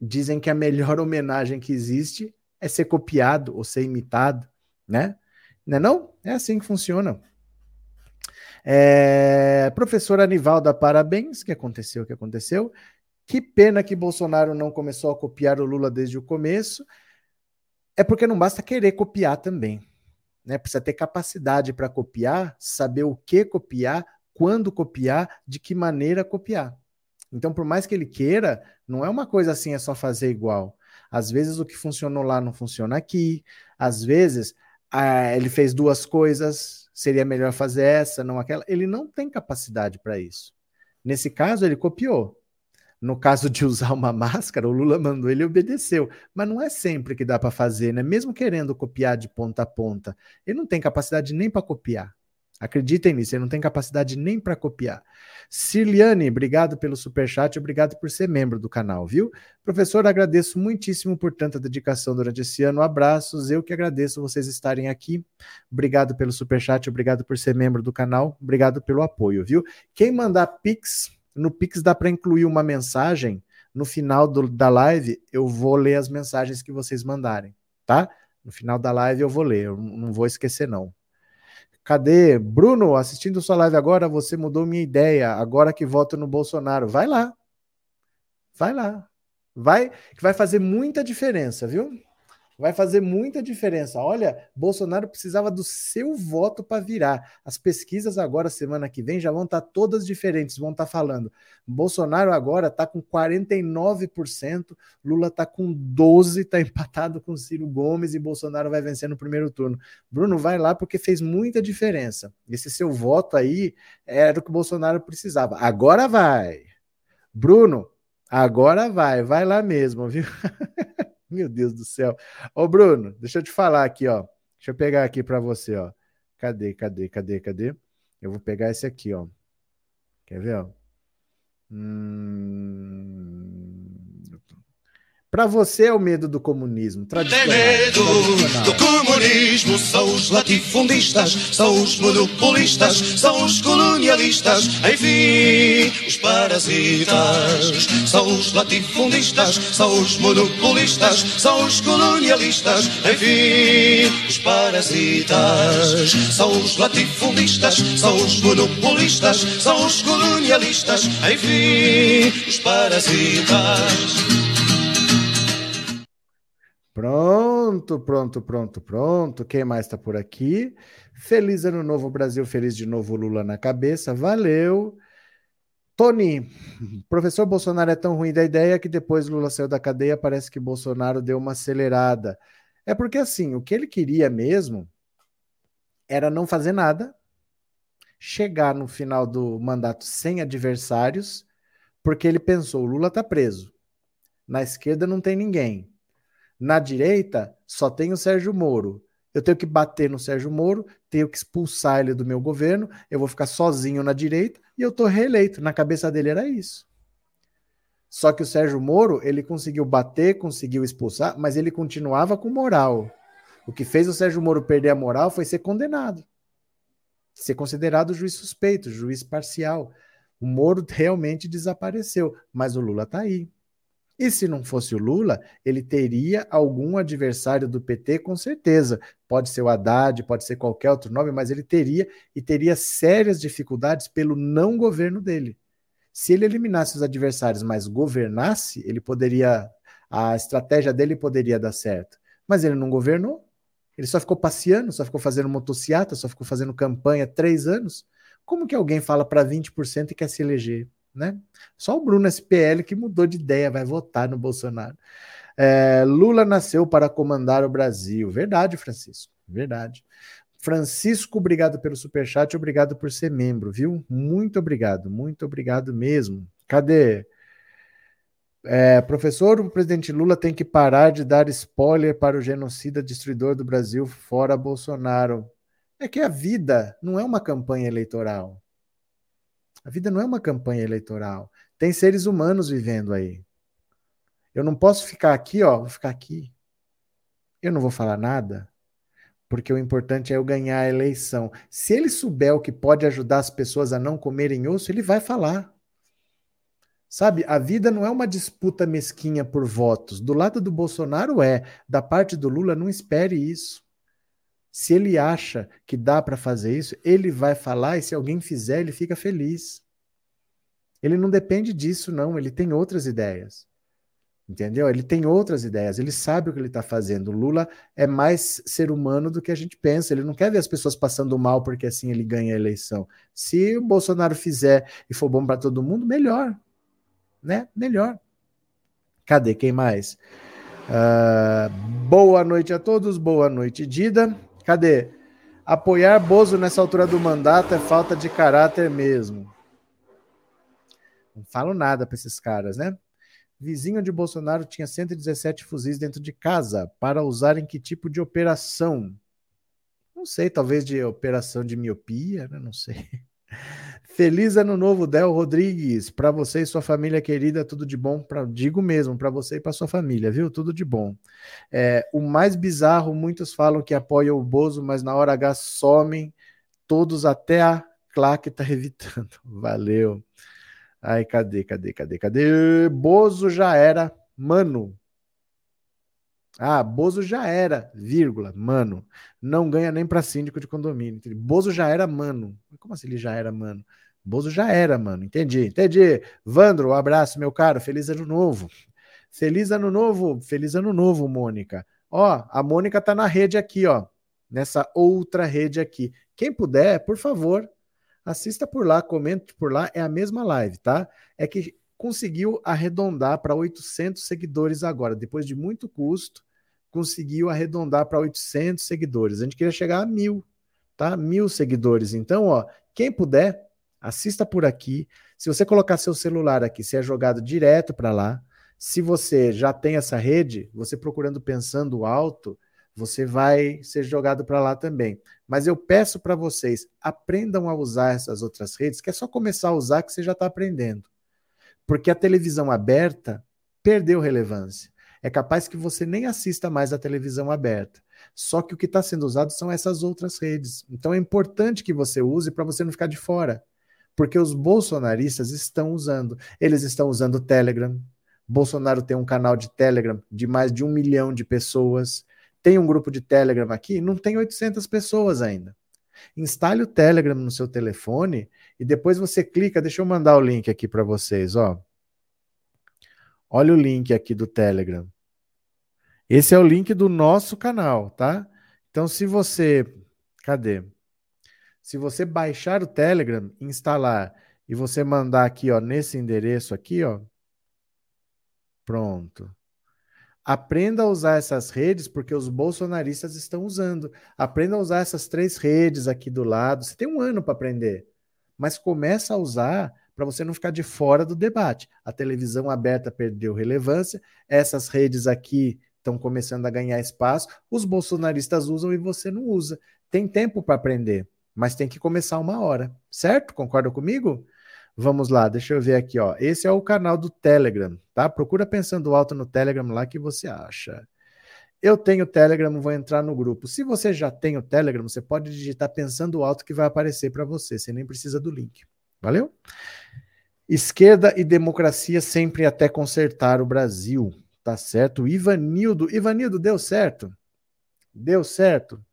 dizem que a melhor homenagem que existe é ser copiado ou ser imitado, né? Não é não? É assim que funciona. É... Professora Anivalda, parabéns. Que aconteceu? Que aconteceu? Que pena que Bolsonaro não começou a copiar o Lula desde o começo. É porque não basta querer copiar também. Né? Precisa ter capacidade para copiar, saber o que copiar, quando copiar, de que maneira copiar. Então, por mais que ele queira, não é uma coisa assim, é só fazer igual. Às vezes o que funcionou lá não funciona aqui. Às vezes ah, ele fez duas coisas, seria melhor fazer essa, não aquela. Ele não tem capacidade para isso. Nesse caso, ele copiou. No caso de usar uma máscara, o Lula mandou, ele obedeceu. Mas não é sempre que dá para fazer, né? Mesmo querendo copiar de ponta a ponta, ele não tem capacidade nem para copiar. Acreditem nisso, ele não tem capacidade nem para copiar. Cirliane, obrigado pelo superchat, obrigado por ser membro do canal, viu? Professor, agradeço muitíssimo por tanta dedicação durante esse ano. Abraços, eu que agradeço vocês estarem aqui. Obrigado pelo superchat, obrigado por ser membro do canal, obrigado pelo apoio, viu? Quem mandar Pix, no Pix dá para incluir uma mensagem. No final do, da live, eu vou ler as mensagens que vocês mandarem, tá? No final da live eu vou ler, eu não vou esquecer, não. Cadê? Bruno, assistindo sua live agora, você mudou minha ideia. Agora que voto no Bolsonaro. Vai lá. Vai lá. Vai, que vai fazer muita diferença, viu? Vai fazer muita diferença. Olha, Bolsonaro precisava do seu voto para virar. As pesquisas agora, semana que vem, já vão estar tá todas diferentes, vão estar tá falando. Bolsonaro agora está com 49%, Lula está com 12%, está empatado com Ciro Gomes e Bolsonaro vai vencer no primeiro turno. Bruno, vai lá porque fez muita diferença. Esse seu voto aí era o que o Bolsonaro precisava. Agora vai. Bruno, agora vai, vai lá mesmo, viu? Meu Deus do céu. Ô, Bruno, deixa eu te falar aqui, ó. Deixa eu pegar aqui para você, ó. Cadê, cadê, cadê, cadê? Eu vou pegar esse aqui, ó. Quer ver, ó? Hum... Para você é o medo do comunismo tradicional. Tem medo do comunismo, são os latifundistas, são os monopolistas, são os colonialistas, enfim, os parasitas. São os latifundistas, são os monopolistas, são os colonialistas, enfim, os parasitas. São os latifundistas, são os monopolistas, são os colonialistas, enfim, os parasitas. Pronto, pronto, pronto, pronto. Quem mais está por aqui? Feliz ano novo, Brasil. Feliz de novo, Lula na cabeça. Valeu. Tony, professor Bolsonaro é tão ruim da ideia que depois Lula saiu da cadeia, parece que Bolsonaro deu uma acelerada. É porque assim, o que ele queria mesmo era não fazer nada, chegar no final do mandato sem adversários, porque ele pensou: Lula está preso. Na esquerda não tem ninguém. Na direita, só tem o Sérgio Moro. Eu tenho que bater no Sérgio Moro, tenho que expulsar ele do meu governo, eu vou ficar sozinho na direita e eu tô reeleito. Na cabeça dele era isso. Só que o Sérgio Moro, ele conseguiu bater, conseguiu expulsar, mas ele continuava com moral. O que fez o Sérgio Moro perder a moral foi ser condenado. Ser considerado juiz suspeito, juiz parcial. O Moro realmente desapareceu, mas o Lula tá aí. E se não fosse o Lula, ele teria algum adversário do PT, com certeza. Pode ser o Haddad, pode ser qualquer outro nome, mas ele teria e teria sérias dificuldades pelo não governo dele. Se ele eliminasse os adversários, mas governasse, ele poderia. A estratégia dele poderia dar certo. Mas ele não governou. Ele só ficou passeando, só ficou fazendo motociata, só ficou fazendo campanha três anos. Como que alguém fala para 20% e quer se eleger? Né? Só o Bruno SPL que mudou de ideia, vai votar no Bolsonaro. É, Lula nasceu para comandar o Brasil. Verdade, Francisco. Verdade. Francisco, obrigado pelo superchat, obrigado por ser membro, viu? Muito obrigado, muito obrigado mesmo. Cadê? É, professor, o presidente Lula tem que parar de dar spoiler para o genocida destruidor do Brasil fora Bolsonaro. É que a vida não é uma campanha eleitoral. A vida não é uma campanha eleitoral. Tem seres humanos vivendo aí. Eu não posso ficar aqui, ó, vou ficar aqui. Eu não vou falar nada, porque o importante é eu ganhar a eleição. Se ele souber o que pode ajudar as pessoas a não comerem osso, ele vai falar. Sabe, a vida não é uma disputa mesquinha por votos. Do lado do Bolsonaro é, da parte do Lula, não espere isso. Se ele acha que dá para fazer isso, ele vai falar e se alguém fizer, ele fica feliz. Ele não depende disso, não. Ele tem outras ideias. Entendeu? Ele tem outras ideias. Ele sabe o que ele está fazendo. O Lula é mais ser humano do que a gente pensa. Ele não quer ver as pessoas passando mal porque assim ele ganha a eleição. Se o Bolsonaro fizer e for bom para todo mundo, melhor. Né? Melhor. Cadê? Quem mais? Uh, boa noite a todos. Boa noite, Dida. Cadê? Apoiar Bozo nessa altura do mandato é falta de caráter mesmo. Não falo nada para esses caras, né? Vizinho de Bolsonaro tinha 117 fuzis dentro de casa para usar em que tipo de operação? Não sei, talvez de operação de miopia, né? não sei. Feliz ano novo, Del Rodrigues. Para você e sua família querida, tudo de bom. Pra, digo mesmo, para você e para sua família, viu? Tudo de bom. É, o mais bizarro, muitos falam que apoiam o Bozo, mas na hora H somem todos até a claque tá evitando. Valeu. Ai, cadê, cadê, cadê, cadê? Bozo já era, mano. Ah, Bozo já era, vírgula, mano. Não ganha nem para síndico de condomínio. Bozo já era, mano. Como assim ele já era, mano? Bozo já era, mano. Entendi, entendi. Vandro, um abraço, meu caro. Feliz ano novo. Feliz ano novo, feliz ano novo, Mônica. Ó, a Mônica tá na rede aqui, ó. Nessa outra rede aqui. Quem puder, por favor, assista por lá, comente por lá. É a mesma live, tá? É que conseguiu arredondar para 800 seguidores agora, depois de muito custo conseguiu arredondar para 800 seguidores. A gente queria chegar a mil, tá? Mil seguidores. Então, ó, quem puder, assista por aqui. Se você colocar seu celular aqui, você é jogado direto para lá. Se você já tem essa rede, você procurando pensando alto, você vai ser jogado para lá também. Mas eu peço para vocês, aprendam a usar essas outras redes, que é só começar a usar que você já está aprendendo. Porque a televisão aberta perdeu relevância. É capaz que você nem assista mais a televisão aberta. Só que o que está sendo usado são essas outras redes. Então é importante que você use para você não ficar de fora. Porque os bolsonaristas estão usando. Eles estão usando o Telegram. Bolsonaro tem um canal de Telegram de mais de um milhão de pessoas. Tem um grupo de Telegram aqui, não tem 800 pessoas ainda. Instale o Telegram no seu telefone e depois você clica. Deixa eu mandar o link aqui para vocês, ó. Olha o link aqui do Telegram. Esse é o link do nosso canal, tá? Então, se você. Cadê? Se você baixar o Telegram, instalar e você mandar aqui, ó, nesse endereço aqui, ó. Pronto. Aprenda a usar essas redes porque os bolsonaristas estão usando. Aprenda a usar essas três redes aqui do lado. Você tem um ano para aprender, mas começa a usar para você não ficar de fora do debate. A televisão aberta perdeu relevância, essas redes aqui estão começando a ganhar espaço. Os bolsonaristas usam e você não usa. Tem tempo para aprender, mas tem que começar uma hora, certo? Concorda comigo? Vamos lá, deixa eu ver aqui, ó. Esse é o canal do Telegram, tá? Procura pensando alto no Telegram lá que você acha. Eu tenho Telegram, vou entrar no grupo. Se você já tem o Telegram, você pode digitar pensando alto que vai aparecer para você, você nem precisa do link. Valeu? Esquerda e democracia sempre até consertar o Brasil. Tá certo? Ivanildo, Ivanildo, deu certo? Deu certo?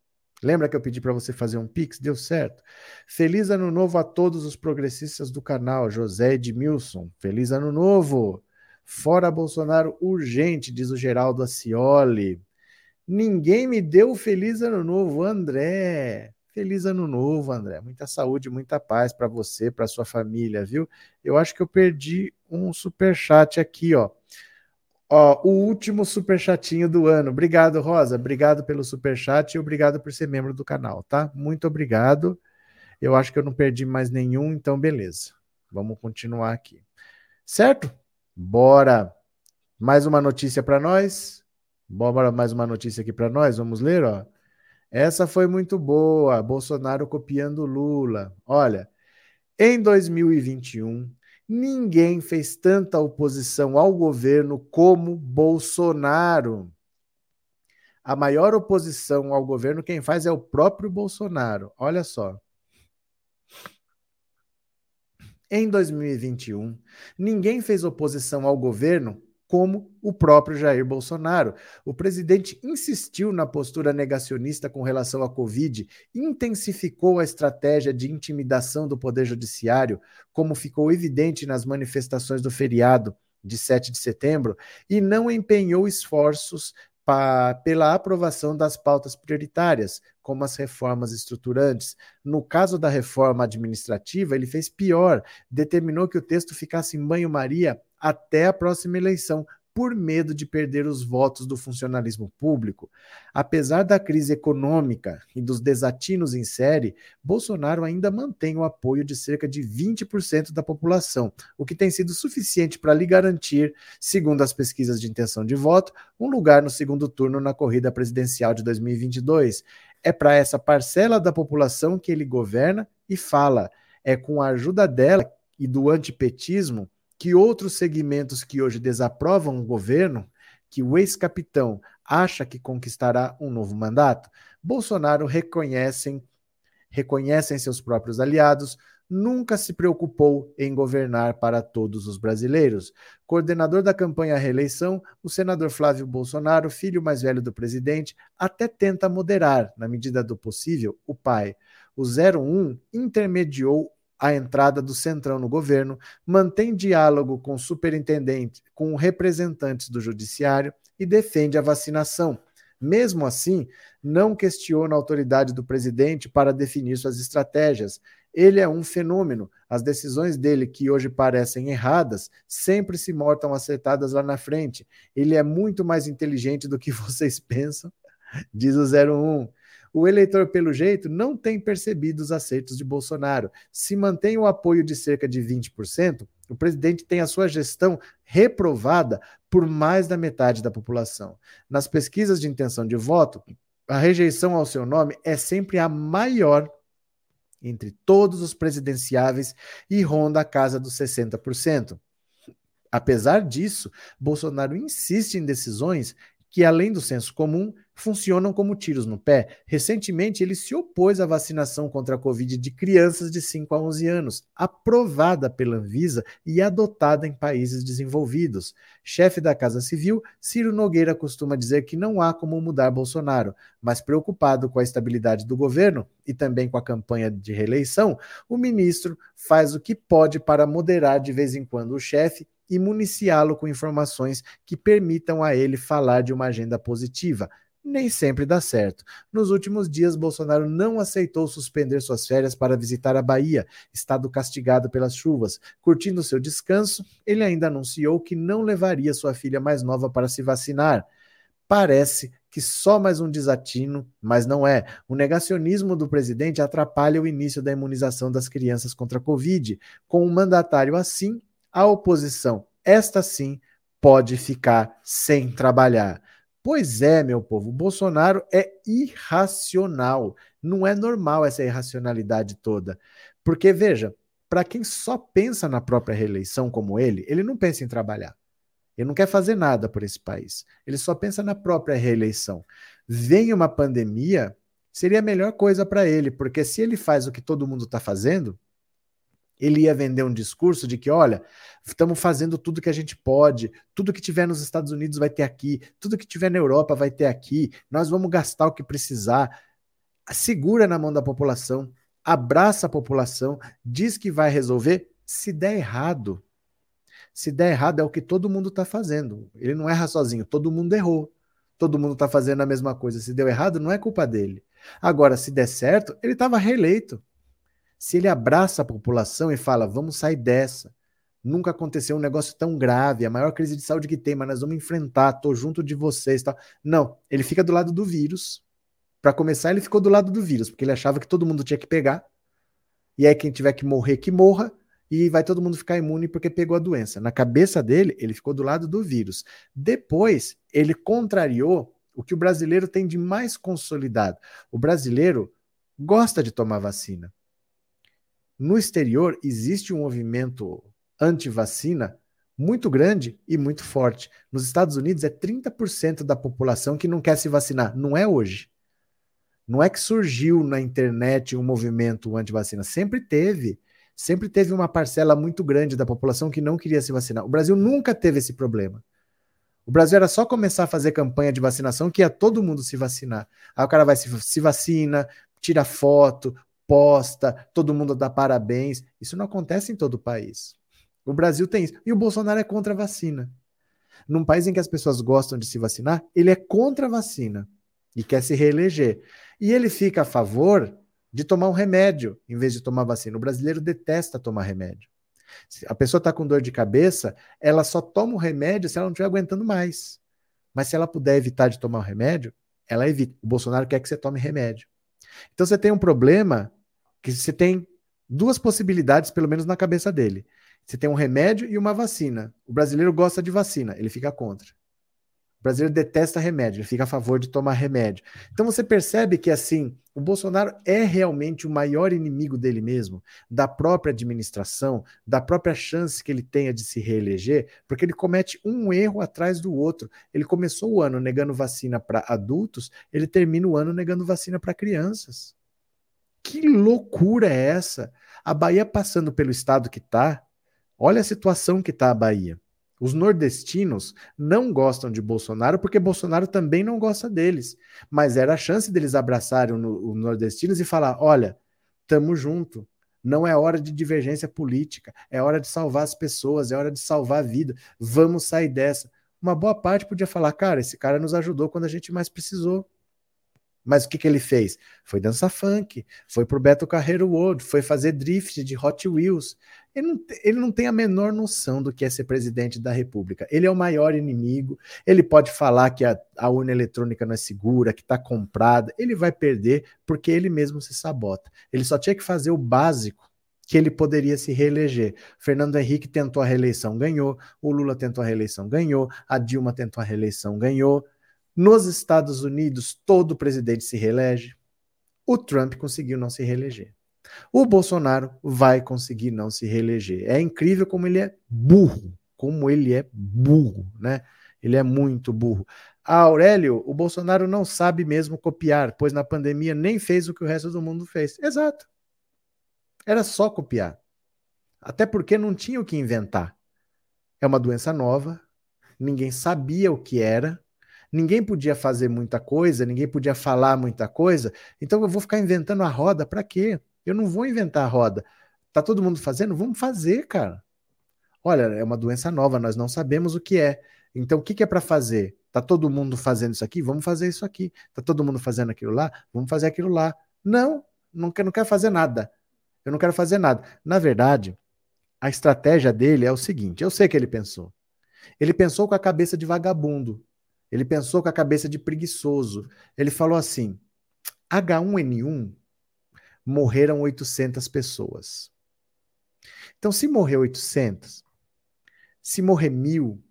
Lembra que eu pedi para você fazer um pix? Deu certo. Feliz ano novo a todos os progressistas do canal. José Edmilson. Feliz ano novo. Fora Bolsonaro urgente, diz o Geraldo Acioli. Ninguém me deu feliz ano novo, André. Feliz ano novo, André. Muita saúde, muita paz para você, para sua família, viu? Eu acho que eu perdi um super chat aqui, ó. Ó, o último superchatinho do ano. Obrigado, Rosa. Obrigado pelo superchat e obrigado por ser membro do canal, tá? Muito obrigado. Eu acho que eu não perdi mais nenhum, então beleza. Vamos continuar aqui. Certo? Bora. Mais uma notícia para nós. Bora mais uma notícia aqui para nós. Vamos ler, ó. Essa foi muito boa. Bolsonaro copiando Lula. Olha, em 2021, Ninguém fez tanta oposição ao governo como Bolsonaro. A maior oposição ao governo, quem faz é o próprio Bolsonaro. Olha só. Em 2021, ninguém fez oposição ao governo como o próprio Jair Bolsonaro. O presidente insistiu na postura negacionista com relação à Covid, intensificou a estratégia de intimidação do Poder Judiciário, como ficou evidente nas manifestações do feriado de 7 de setembro, e não empenhou esforços pela aprovação das pautas prioritárias, como as reformas estruturantes. No caso da reforma administrativa, ele fez pior, determinou que o texto ficasse em banho-maria até a próxima eleição, por medo de perder os votos do funcionalismo público. Apesar da crise econômica e dos desatinos em série, Bolsonaro ainda mantém o apoio de cerca de 20% da população, o que tem sido suficiente para lhe garantir, segundo as pesquisas de intenção de voto, um lugar no segundo turno na corrida presidencial de 2022. É para essa parcela da população que ele governa e fala. É com a ajuda dela e do antipetismo que outros segmentos que hoje desaprovam o governo, que o ex-capitão acha que conquistará um novo mandato, Bolsonaro reconhecem, reconhecem seus próprios aliados, nunca se preocupou em governar para todos os brasileiros. Coordenador da campanha à reeleição, o senador Flávio Bolsonaro, filho mais velho do presidente, até tenta moderar, na medida do possível, o pai. O 01 intermediou a entrada do Centrão no governo, mantém diálogo com superintendente, com representantes do judiciário e defende a vacinação. Mesmo assim, não questiona a autoridade do presidente para definir suas estratégias. Ele é um fenômeno. As decisões dele, que hoje parecem erradas, sempre se mortam acertadas lá na frente. Ele é muito mais inteligente do que vocês pensam, diz o 01 o eleitor, pelo jeito, não tem percebido os acertos de Bolsonaro. Se mantém o apoio de cerca de 20%, o presidente tem a sua gestão reprovada por mais da metade da população. Nas pesquisas de intenção de voto, a rejeição ao seu nome é sempre a maior entre todos os presidenciáveis e ronda a casa dos 60%. Apesar disso, Bolsonaro insiste em decisões que, além do senso comum, funcionam como tiros no pé. Recentemente, ele se opôs à vacinação contra a Covid de crianças de 5 a 11 anos, aprovada pela Anvisa e adotada em países desenvolvidos. Chefe da Casa Civil, Ciro Nogueira costuma dizer que não há como mudar Bolsonaro, mas preocupado com a estabilidade do governo e também com a campanha de reeleição, o ministro faz o que pode para moderar de vez em quando o chefe e municiá-lo com informações que permitam a ele falar de uma agenda positiva nem sempre dá certo. Nos últimos dias, Bolsonaro não aceitou suspender suas férias para visitar a Bahia, estado castigado pelas chuvas. Curtindo seu descanso, ele ainda anunciou que não levaria sua filha mais nova para se vacinar. Parece que só mais um desatino, mas não é. O negacionismo do presidente atrapalha o início da imunização das crianças contra a Covid. Com um mandatário assim, a oposição, esta sim, pode ficar sem trabalhar. Pois é, meu povo, o Bolsonaro é irracional. Não é normal essa irracionalidade toda. Porque, veja, para quem só pensa na própria reeleição como ele, ele não pensa em trabalhar. Ele não quer fazer nada por esse país. Ele só pensa na própria reeleição. Vem uma pandemia, seria a melhor coisa para ele, porque se ele faz o que todo mundo está fazendo, ele ia vender um discurso de que, olha, estamos fazendo tudo que a gente pode, tudo que tiver nos Estados Unidos vai ter aqui, tudo que tiver na Europa vai ter aqui, nós vamos gastar o que precisar. Segura na mão da população, abraça a população, diz que vai resolver. Se der errado, se der errado é o que todo mundo está fazendo. Ele não erra sozinho, todo mundo errou. Todo mundo está fazendo a mesma coisa. Se deu errado, não é culpa dele. Agora, se der certo, ele estava reeleito. Se ele abraça a população e fala, vamos sair dessa, nunca aconteceu um negócio tão grave, a maior crise de saúde que tem, mas nós vamos enfrentar, tô junto de vocês, tal. Não, ele fica do lado do vírus. Para começar, ele ficou do lado do vírus, porque ele achava que todo mundo tinha que pegar. E aí quem tiver que morrer que morra e vai todo mundo ficar imune porque pegou a doença. Na cabeça dele, ele ficou do lado do vírus. Depois, ele contrariou o que o brasileiro tem de mais consolidado. O brasileiro gosta de tomar vacina. No exterior, existe um movimento anti-vacina muito grande e muito forte. Nos Estados Unidos, é 30% da população que não quer se vacinar. Não é hoje. Não é que surgiu na internet um movimento anti-vacina. Sempre teve. Sempre teve uma parcela muito grande da população que não queria se vacinar. O Brasil nunca teve esse problema. O Brasil era só começar a fazer campanha de vacinação que ia todo mundo se vacinar. Aí o cara vai se, se vacina, tira foto, posta, todo mundo dá parabéns. Isso não acontece em todo o país. O Brasil tem isso. E o Bolsonaro é contra a vacina. Num país em que as pessoas gostam de se vacinar, ele é contra a vacina e quer se reeleger. E ele fica a favor de tomar um remédio em vez de tomar vacina. O brasileiro detesta tomar remédio. Se a pessoa está com dor de cabeça, ela só toma o remédio se ela não estiver aguentando mais. Mas se ela puder evitar de tomar o remédio, ela evita. O Bolsonaro quer que você tome remédio. Então você tem um problema que você tem duas possibilidades, pelo menos na cabeça dele. Você tem um remédio e uma vacina. O brasileiro gosta de vacina, ele fica contra. Brasileiro detesta remédio, ele fica a favor de tomar remédio. Então você percebe que assim, o Bolsonaro é realmente o maior inimigo dele mesmo, da própria administração, da própria chance que ele tenha de se reeleger, porque ele comete um erro atrás do outro. Ele começou o ano negando vacina para adultos, ele termina o ano negando vacina para crianças. Que loucura é essa? A Bahia passando pelo estado que está, olha a situação que está a Bahia. Os nordestinos não gostam de Bolsonaro porque Bolsonaro também não gosta deles. Mas era a chance deles abraçarem os nordestinos e falar: olha, tamo junto. Não é hora de divergência política, é hora de salvar as pessoas, é hora de salvar a vida. Vamos sair dessa. Uma boa parte podia falar: cara, esse cara nos ajudou quando a gente mais precisou. Mas o que, que ele fez? Foi dança funk, foi pro Beto Carreiro World, foi fazer drift de Hot Wheels. Ele não, ele não tem a menor noção do que é ser presidente da República. Ele é o maior inimigo. Ele pode falar que a, a urna eletrônica não é segura, que está comprada. Ele vai perder porque ele mesmo se sabota. Ele só tinha que fazer o básico que ele poderia se reeleger. Fernando Henrique tentou a reeleição, ganhou. O Lula tentou a reeleição, ganhou. A Dilma tentou a reeleição, ganhou. Nos Estados Unidos, todo presidente se reelege. O Trump conseguiu não se reeleger. O Bolsonaro vai conseguir não se reeleger. É incrível como ele é burro. como ele é burro, né? Ele é muito burro. Ah, Aurélio, o Bolsonaro não sabe mesmo copiar, pois na pandemia nem fez o que o resto do mundo fez. Exato. Era só copiar. Até porque não tinha o que inventar. É uma doença nova, ninguém sabia o que era, ninguém podia fazer muita coisa, ninguém podia falar muita coisa, então eu vou ficar inventando a roda para quê? Eu não vou inventar a roda. Tá todo mundo fazendo? Vamos fazer, cara. Olha, é uma doença nova, nós não sabemos o que é. Então, o que, que é para fazer? Tá todo mundo fazendo isso aqui? Vamos fazer isso aqui. Tá todo mundo fazendo aquilo lá? Vamos fazer aquilo lá. Não, não quero, não quero fazer nada. Eu não quero fazer nada. Na verdade, a estratégia dele é o seguinte: eu sei que ele pensou. Ele pensou com a cabeça de vagabundo. Ele pensou com a cabeça de preguiçoso. Ele falou assim: H1N1 morreram 800 pessoas. Então, se morrer 800, se morrer mil,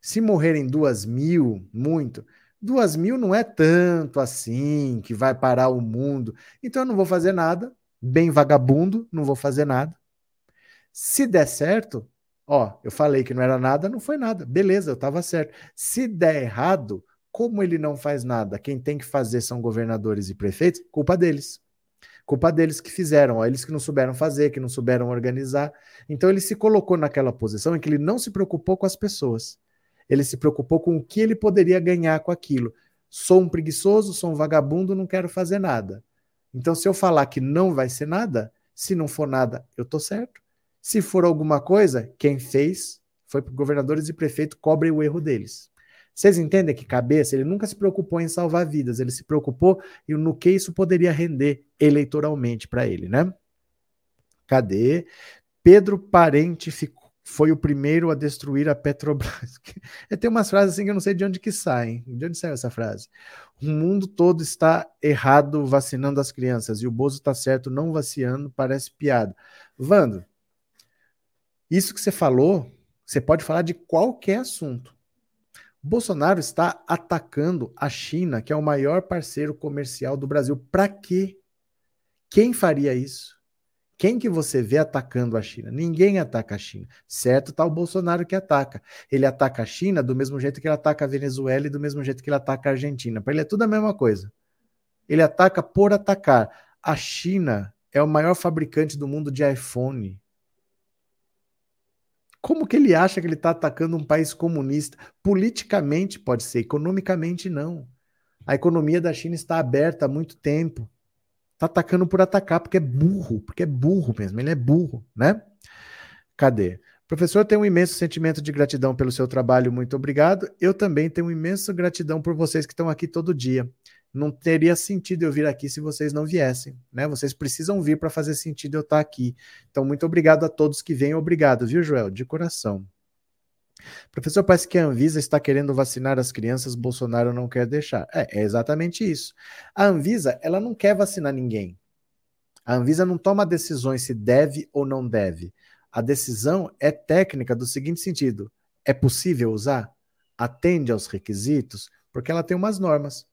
se morrerem duas mil, muito, duas mil não é tanto assim que vai parar o mundo. Então, eu não vou fazer nada, bem vagabundo, não vou fazer nada. Se der certo, Ó, eu falei que não era nada, não foi nada. Beleza, eu estava certo. Se der errado, como ele não faz nada, quem tem que fazer são governadores e prefeitos, culpa deles. Culpa deles que fizeram, ó, eles que não souberam fazer, que não souberam organizar. Então ele se colocou naquela posição em que ele não se preocupou com as pessoas. Ele se preocupou com o que ele poderia ganhar com aquilo. Sou um preguiçoso, sou um vagabundo, não quero fazer nada. Então, se eu falar que não vai ser nada, se não for nada, eu tô certo. Se for alguma coisa, quem fez foi para governadores e prefeito, cobrem o erro deles. Vocês entendem que cabeça? Ele nunca se preocupou em salvar vidas, ele se preocupou no que isso poderia render eleitoralmente para ele, né? Cadê? Pedro Parente ficou, foi o primeiro a destruir a Petrobras. Tem umas frases assim que eu não sei de onde que saem. De onde saiu essa frase? O mundo todo está errado vacinando as crianças e o Bozo está certo não vacinando, parece piada. Vando, isso que você falou, você pode falar de qualquer assunto. Bolsonaro está atacando a China, que é o maior parceiro comercial do Brasil. Para quê? Quem faria isso? Quem que você vê atacando a China? Ninguém ataca a China. Certo, tá o Bolsonaro que ataca. Ele ataca a China do mesmo jeito que ele ataca a Venezuela e do mesmo jeito que ele ataca a Argentina. Para ele é tudo a mesma coisa. Ele ataca por atacar. A China é o maior fabricante do mundo de iPhone. Como que ele acha que ele está atacando um país comunista? Politicamente pode ser, economicamente não. A economia da China está aberta há muito tempo. Está atacando por atacar, porque é burro, porque é burro mesmo, ele é burro, né? Cadê? Professor, tenho um imenso sentimento de gratidão pelo seu trabalho, muito obrigado. Eu também tenho uma imensa gratidão por vocês que estão aqui todo dia não teria sentido eu vir aqui se vocês não viessem, né? Vocês precisam vir para fazer sentido eu estar aqui. Então, muito obrigado a todos que vêm, obrigado, viu, Joel? De coração. Professor, parece que a Anvisa está querendo vacinar as crianças, Bolsonaro não quer deixar. É, é exatamente isso. A Anvisa, ela não quer vacinar ninguém. A Anvisa não toma decisões se deve ou não deve. A decisão é técnica do seguinte sentido: é possível usar? Atende aos requisitos? Porque ela tem umas normas.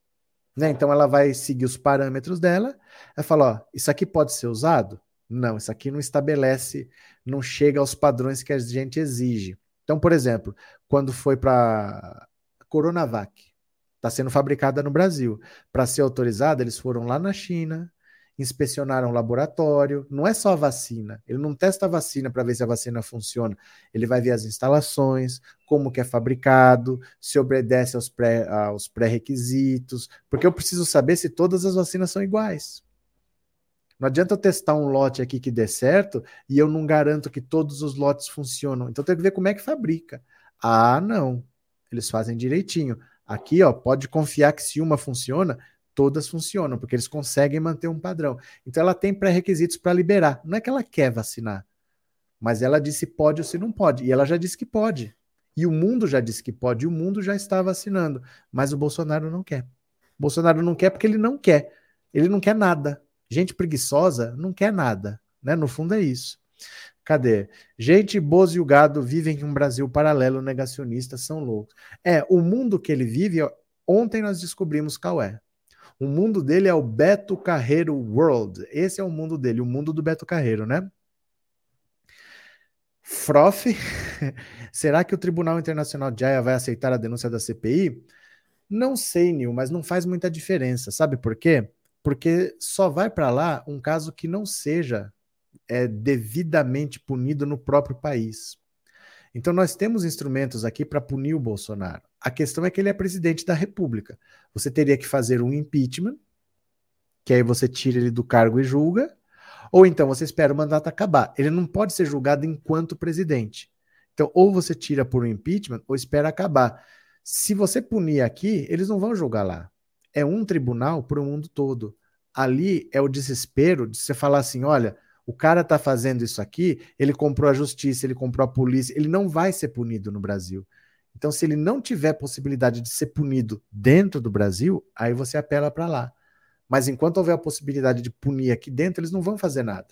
Né? Então ela vai seguir os parâmetros dela, ela fala: ó, isso aqui pode ser usado? Não, isso aqui não estabelece, não chega aos padrões que a gente exige. Então, por exemplo, quando foi para Coronavac, está sendo fabricada no Brasil. Para ser autorizada, eles foram lá na China, inspecionaram o laboratório. Não é só a vacina. Ele não testa a vacina para ver se a vacina funciona. Ele vai ver as instalações, como que é fabricado, se obedece aos, pré, aos pré-requisitos, porque eu preciso saber se todas as vacinas são iguais. Não adianta eu testar um lote aqui que dê certo e eu não garanto que todos os lotes funcionam. Então tem que ver como é que fabrica. Ah, não. Eles fazem direitinho. Aqui, ó, pode confiar que se uma funciona, todas funcionam, porque eles conseguem manter um padrão. Então ela tem pré-requisitos para liberar. Não é que ela quer vacinar, mas ela disse pode ou se não pode. E ela já disse que pode. E o mundo já disse que pode, e o mundo já está vacinando. Mas o Bolsonaro não quer. O Bolsonaro não quer porque ele não quer. Ele não quer nada. Gente preguiçosa não quer nada. Né? No fundo é isso. Cadê? Gente, Bozo e o gado vivem em um Brasil paralelo negacionista, são loucos. É, o mundo que ele vive, ontem nós descobrimos qual é. O mundo dele é o Beto Carreiro World. Esse é o mundo dele, o mundo do Beto Carreiro, né? Frof, será que o Tribunal Internacional de Haia vai aceitar a denúncia da CPI? Não sei, Nil, mas não faz muita diferença. Sabe por quê? Porque só vai para lá um caso que não seja é, devidamente punido no próprio país. Então, nós temos instrumentos aqui para punir o Bolsonaro. A questão é que ele é presidente da República. Você teria que fazer um impeachment, que aí você tira ele do cargo e julga, ou então você espera o mandato acabar. Ele não pode ser julgado enquanto presidente. Então, ou você tira por um impeachment, ou espera acabar. Se você punir aqui, eles não vão julgar lá. É um tribunal para o mundo todo. Ali é o desespero de você falar assim: olha, o cara está fazendo isso aqui, ele comprou a justiça, ele comprou a polícia, ele não vai ser punido no Brasil. Então, se ele não tiver possibilidade de ser punido dentro do Brasil, aí você apela para lá. Mas enquanto houver a possibilidade de punir aqui dentro, eles não vão fazer nada.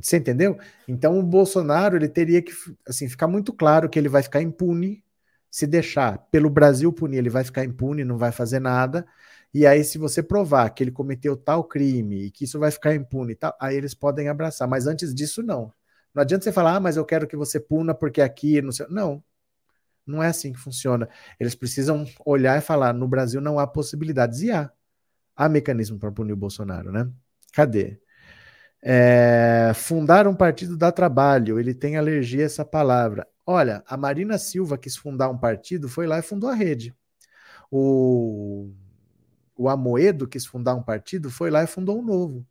Você entendeu? Então o Bolsonaro ele teria que assim ficar muito claro que ele vai ficar impune se deixar pelo Brasil punir, ele vai ficar impune, não vai fazer nada. E aí, se você provar que ele cometeu tal crime e que isso vai ficar impune, tal, aí eles podem abraçar. Mas antes disso, não. Não adianta você falar, ah, mas eu quero que você puna porque aqui não sei. Não, não é assim que funciona. Eles precisam olhar e falar: no Brasil não há possibilidades. E há há mecanismo para punir o Bolsonaro, né? Cadê? É, fundar um partido dá trabalho, ele tem alergia a essa palavra. Olha, a Marina Silva quis fundar um partido, foi lá e fundou a rede. O, o Amoedo quis fundar um partido, foi lá e fundou um novo.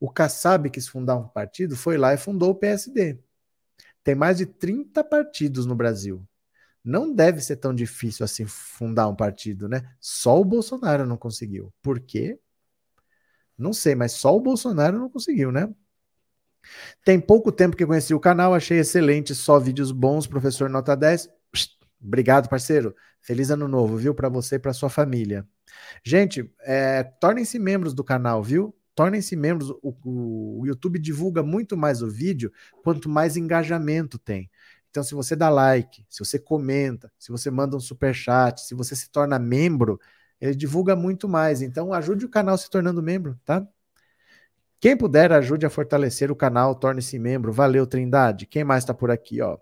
O Kassab quis fundar um partido, foi lá e fundou o PSD. Tem mais de 30 partidos no Brasil. Não deve ser tão difícil assim fundar um partido, né? Só o Bolsonaro não conseguiu. Por quê? Não sei, mas só o Bolsonaro não conseguiu, né? Tem pouco tempo que conheci o canal, achei excelente, só vídeos bons, professor nota 10. Obrigado, parceiro. Feliz ano novo, viu, para você e para sua família. Gente, é, tornem-se membros do canal, viu? Tornem-se membros. O, o, o YouTube divulga muito mais o vídeo quanto mais engajamento tem. Então, se você dá like, se você comenta, se você manda um super chat, se você se torna membro, ele divulga muito mais. Então, ajude o canal se tornando membro, tá? Quem puder, ajude a fortalecer o canal, torne-se membro. Valeu, Trindade. Quem mais está por aqui, ó?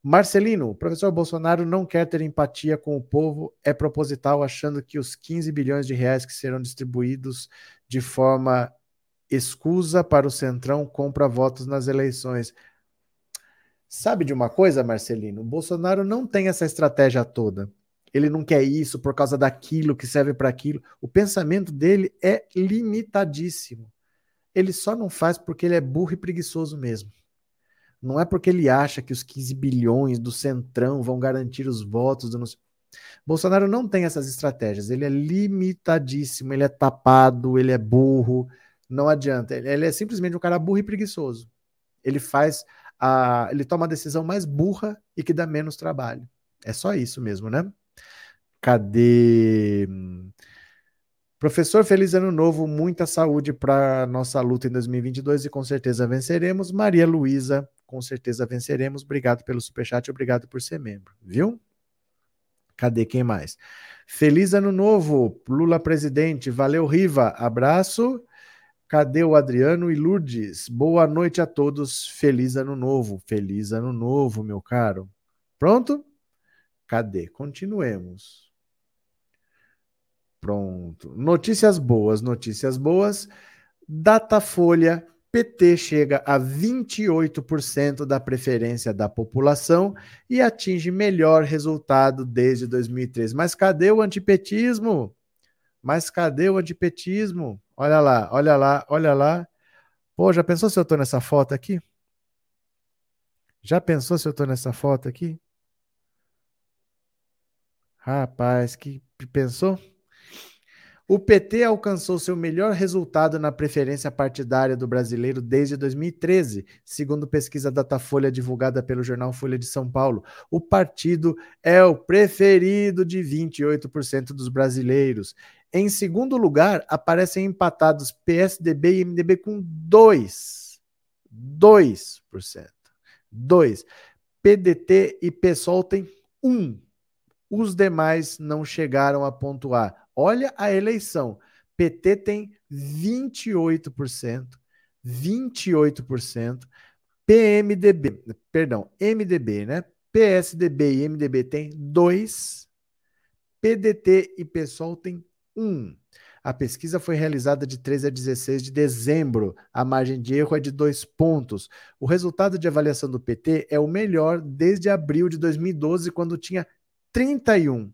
Marcelino, o professor Bolsonaro não quer ter empatia com o povo, é proposital, achando que os 15 bilhões de reais que serão distribuídos de forma escusa para o Centrão compra votos nas eleições. Sabe de uma coisa, Marcelino? O Bolsonaro não tem essa estratégia toda. Ele não quer isso por causa daquilo que serve para aquilo. O pensamento dele é limitadíssimo. Ele só não faz porque ele é burro e preguiçoso mesmo. Não é porque ele acha que os 15 bilhões do Centrão vão garantir os votos do. Bolsonaro não tem essas estratégias. Ele é limitadíssimo, ele é tapado, ele é burro. Não adianta. Ele é simplesmente um cara burro e preguiçoso. Ele faz a, ele toma a decisão mais burra e que dá menos trabalho. É só isso mesmo, né? Cadê? Professor, feliz ano novo, muita saúde para nossa luta em 2022 e com certeza venceremos. Maria Luísa, com certeza venceremos. Obrigado pelo superchat, obrigado por ser membro, viu? Cadê quem mais? Feliz ano novo, Lula presidente. Valeu, Riva. Abraço. Cadê o Adriano e Lourdes? Boa noite a todos. Feliz ano novo. Feliz ano novo, meu caro. Pronto? Cadê? Continuemos. Pronto. Notícias boas, notícias boas. Datafolha PT chega a 28% da preferência da população e atinge melhor resultado desde 2013. Mas cadê o antipetismo? Mas cadê o antipetismo? Olha lá, olha lá, olha lá. Pô, já pensou se eu tô nessa foto aqui? Já pensou se eu tô nessa foto aqui? Rapaz, que pensou? O PT alcançou seu melhor resultado na preferência partidária do brasileiro desde 2013, segundo pesquisa Datafolha divulgada pelo jornal Folha de São Paulo. O partido é o preferido de 28% dos brasileiros. Em segundo lugar, aparecem empatados PSDB e MDB com 2. 2%. 2. PDT e PSOL têm 1. Os demais não chegaram a pontuar. Olha a eleição. PT tem 28%, 28%, PMDB, perdão, MDB, né? PSDB e MDB tem dois, PDT e PSOL tem um. A pesquisa foi realizada de 13 a 16 de dezembro. A margem de erro é de dois pontos. O resultado de avaliação do PT é o melhor desde abril de 2012, quando tinha 31.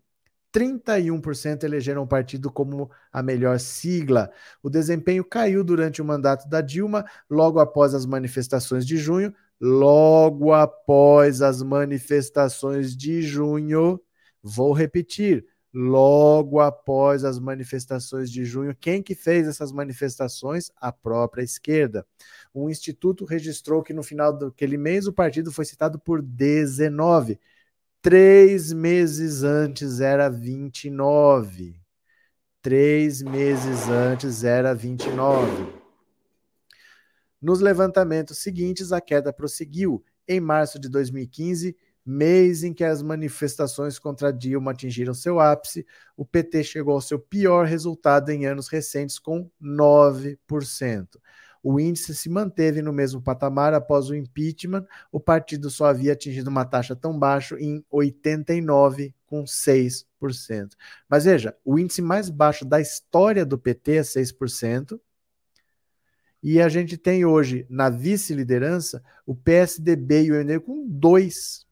31% elegeram o partido como a melhor sigla. O desempenho caiu durante o mandato da Dilma, logo após as manifestações de junho. Logo após as manifestações de junho, vou repetir, logo após as manifestações de junho. Quem que fez essas manifestações? A própria esquerda. O instituto registrou que no final daquele mês o partido foi citado por 19. Três meses antes era 29. Três meses antes era 29. Nos levantamentos seguintes, a queda prosseguiu. Em março de 2015, mês em que as manifestações contra Dilma atingiram seu ápice, o PT chegou ao seu pior resultado em anos recentes, com 9%. O índice se manteve no mesmo patamar após o impeachment. O partido só havia atingido uma taxa tão baixa em 89,6%. Mas veja, o índice mais baixo da história do PT é 6%. E a gente tem hoje na vice-liderança o PSDB e o MDB com 2%.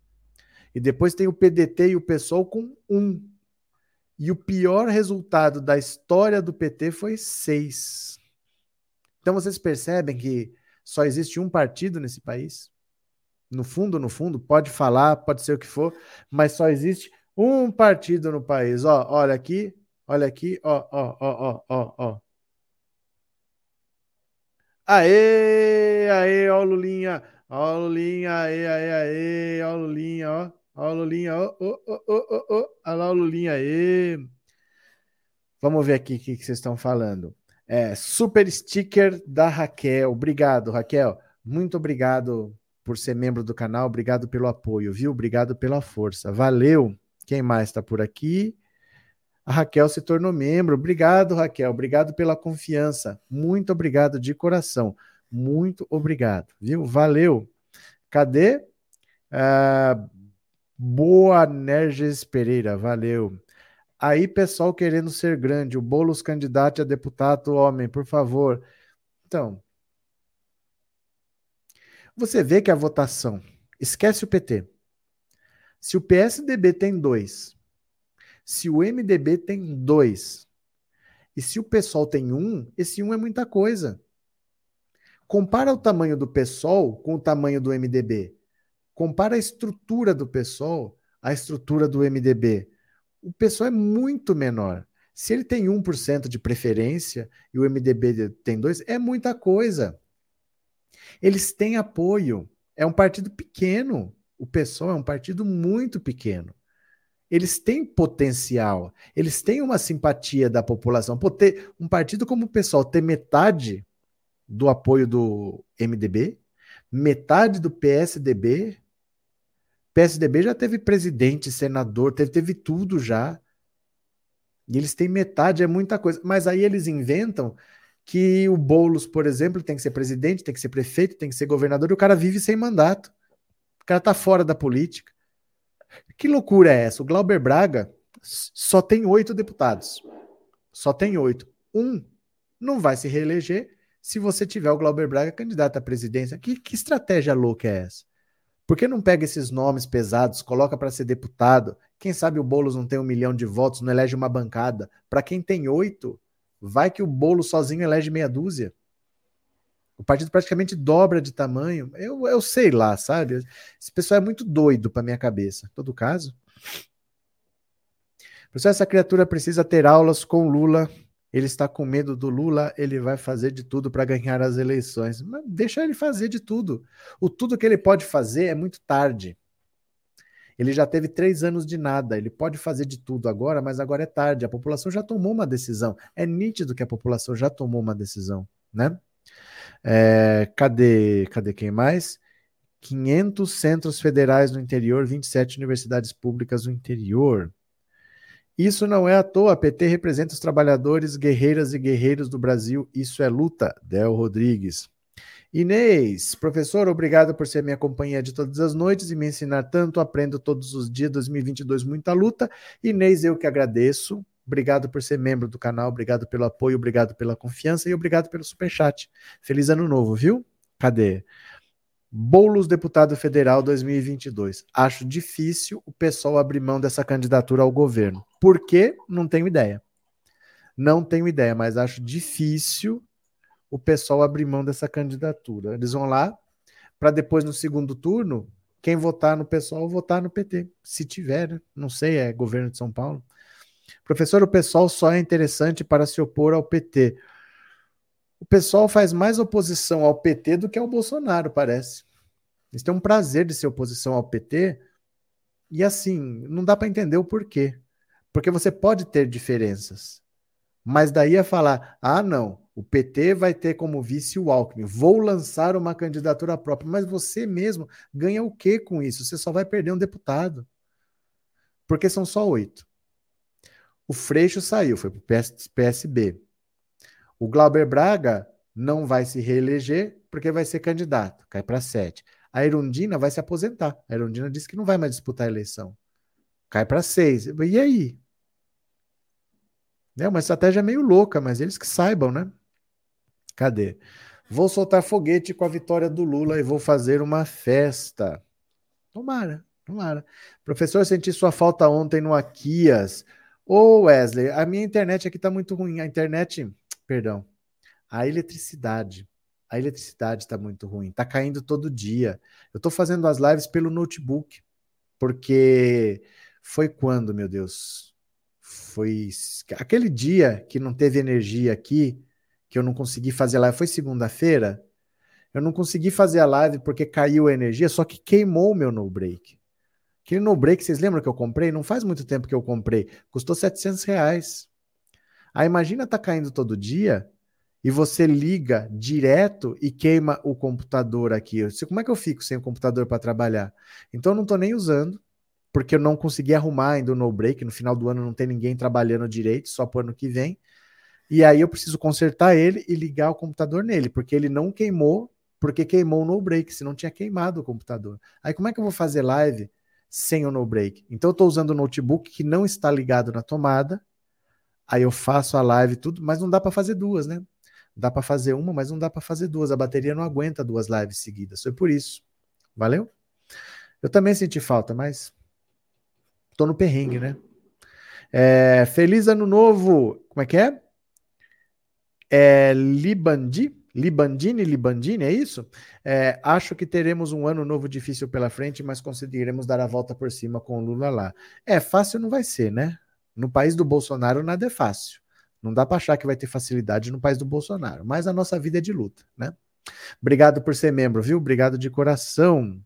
E depois tem o PDT e o PSOL com um. E o pior resultado da história do PT foi seis. Então vocês percebem que só existe um partido nesse país? No fundo, no fundo, pode falar, pode ser o que for, mas só existe um partido no país. Ó, olha aqui, olha aqui, ó, ó, ó, ó, ó, ó. Aê, aê, ó, Lulinha, ó, Lulinha, aê, aê, aê, ó, Lulinha, ó. Ó, Lulinha, ó, ó, ó, ó, ó, Olha lá o Lulinha aí. Vamos ver aqui o que, vocês estão falando. É, super sticker da Raquel. Obrigado, Raquel. Muito obrigado por ser membro do canal. Obrigado pelo apoio, viu? Obrigado pela força. Valeu. Quem mais está por aqui? A Raquel se tornou membro. Obrigado, Raquel. Obrigado pela confiança. Muito obrigado de coração. Muito obrigado, viu? Valeu. Cadê? Uh, Boa, Nerges Pereira, valeu. Aí, pessoal querendo ser grande, o Boulos candidato a deputado homem, por favor. Então, você vê que a votação, esquece o PT. Se o PSDB tem dois, se o MDB tem dois, e se o PSOL tem um, esse um é muita coisa. Compara o tamanho do PSOL com o tamanho do MDB. Compara a estrutura do PSOL à estrutura do MDB. O PSOL é muito menor. Se ele tem 1% de preferência e o MDB tem 2%, é muita coisa. Eles têm apoio. É um partido pequeno. O PSOL é um partido muito pequeno. Eles têm potencial. Eles têm uma simpatia da população. Pô, ter um partido como o PSOL ter metade do apoio do MDB, metade do PSDB, PSDB já teve presidente, senador, teve, teve tudo já. E eles têm metade, é muita coisa. Mas aí eles inventam que o Boulos, por exemplo, tem que ser presidente, tem que ser prefeito, tem que ser governador, e o cara vive sem mandato. O cara tá fora da política. Que loucura é essa? O Glauber Braga só tem oito deputados. Só tem oito. Um não vai se reeleger se você tiver o Glauber Braga candidato à presidência. Que, que estratégia louca é essa? Por que não pega esses nomes pesados, coloca para ser deputado? Quem sabe o Boulos não tem um milhão de votos, não elege uma bancada. Para quem tem oito, vai que o Boulos sozinho elege meia dúzia. O partido praticamente dobra de tamanho. Eu, eu sei lá, sabe? Esse pessoal é muito doido para minha cabeça. Em todo caso. Professor, essa criatura precisa ter aulas com Lula ele está com medo do Lula, ele vai fazer de tudo para ganhar as eleições. Mas deixa ele fazer de tudo. O tudo que ele pode fazer é muito tarde. Ele já teve três anos de nada. Ele pode fazer de tudo agora, mas agora é tarde. A população já tomou uma decisão. É nítido que a população já tomou uma decisão, né? É, cadê, cadê quem mais? 500 centros federais no interior, 27 universidades públicas no interior. Isso não é à toa. A PT representa os trabalhadores, guerreiras e guerreiros do Brasil. Isso é luta. Del Rodrigues. Inês, professor, obrigado por ser minha companhia de todas as noites e me ensinar tanto. Aprendo todos os dias. 2022, muita luta. Inês, eu que agradeço. Obrigado por ser membro do canal, obrigado pelo apoio, obrigado pela confiança e obrigado pelo superchat. Feliz ano novo, viu? Cadê? Boulos, deputado federal 2022. Acho difícil o pessoal abrir mão dessa candidatura ao governo. Por quê? Não tenho ideia. Não tenho ideia, mas acho difícil o pessoal abrir mão dessa candidatura. Eles vão lá para depois, no segundo turno, quem votar no pessoal, votar no PT. Se tiver, né? não sei, é governo de São Paulo. Professor, o pessoal só é interessante para se opor ao PT. O pessoal faz mais oposição ao PT do que ao Bolsonaro, parece. Eles têm um prazer de ser oposição ao PT. E assim, não dá para entender o porquê. Porque você pode ter diferenças. Mas daí a falar: ah, não, o PT vai ter como vice o Alckmin. Vou lançar uma candidatura própria. Mas você mesmo ganha o que com isso? Você só vai perder um deputado. Porque são só oito. O Freixo saiu, foi para o PS, PSB. O Glauber Braga não vai se reeleger porque vai ser candidato, cai para sete. A Erundina vai se aposentar. A Erundina disse que não vai mais disputar a eleição. Cai para seis. E aí? É uma estratégia meio louca, mas eles que saibam, né? Cadê? Vou soltar foguete com a vitória do Lula e vou fazer uma festa. Tomara, tomara. Professor, senti sua falta ontem no Aquias. Ô Wesley, a minha internet aqui tá muito ruim. A internet, perdão, a eletricidade. A eletricidade está muito ruim, tá caindo todo dia. Eu estou fazendo as lives pelo notebook, porque foi quando, meu Deus? Foi aquele dia que não teve energia aqui, que eu não consegui fazer live, foi segunda-feira. Eu não consegui fazer a live porque caiu a energia, só que queimou o meu no break. Aquele no break, vocês lembram que eu comprei? Não faz muito tempo que eu comprei. Custou 700 reais. Aí imagina tá caindo todo dia e você liga direto e queima o computador aqui. Disse, como é que eu fico sem o computador para trabalhar? Então eu não estou nem usando, porque eu não consegui arrumar ainda o no break. No final do ano não tem ninguém trabalhando direito, só para ano que vem. E aí eu preciso consertar ele e ligar o computador nele, porque ele não queimou, porque queimou o no break, se não tinha queimado o computador. Aí como é que eu vou fazer live sem o no break. Então eu estou usando o notebook que não está ligado na tomada. Aí eu faço a live tudo, mas não dá para fazer duas, né? Dá para fazer uma, mas não dá para fazer duas. A bateria não aguenta duas lives seguidas. Foi por isso. Valeu? Eu também senti falta, mas tô no perrengue, né? É, feliz ano novo. Como é que é? É Libandi Libandini, Libandini, é isso? É, acho que teremos um ano novo difícil pela frente, mas conseguiremos dar a volta por cima com o Lula lá. É, fácil não vai ser, né? No país do Bolsonaro nada é fácil. Não dá para achar que vai ter facilidade no país do Bolsonaro, mas a nossa vida é de luta, né? Obrigado por ser membro, viu? Obrigado de coração.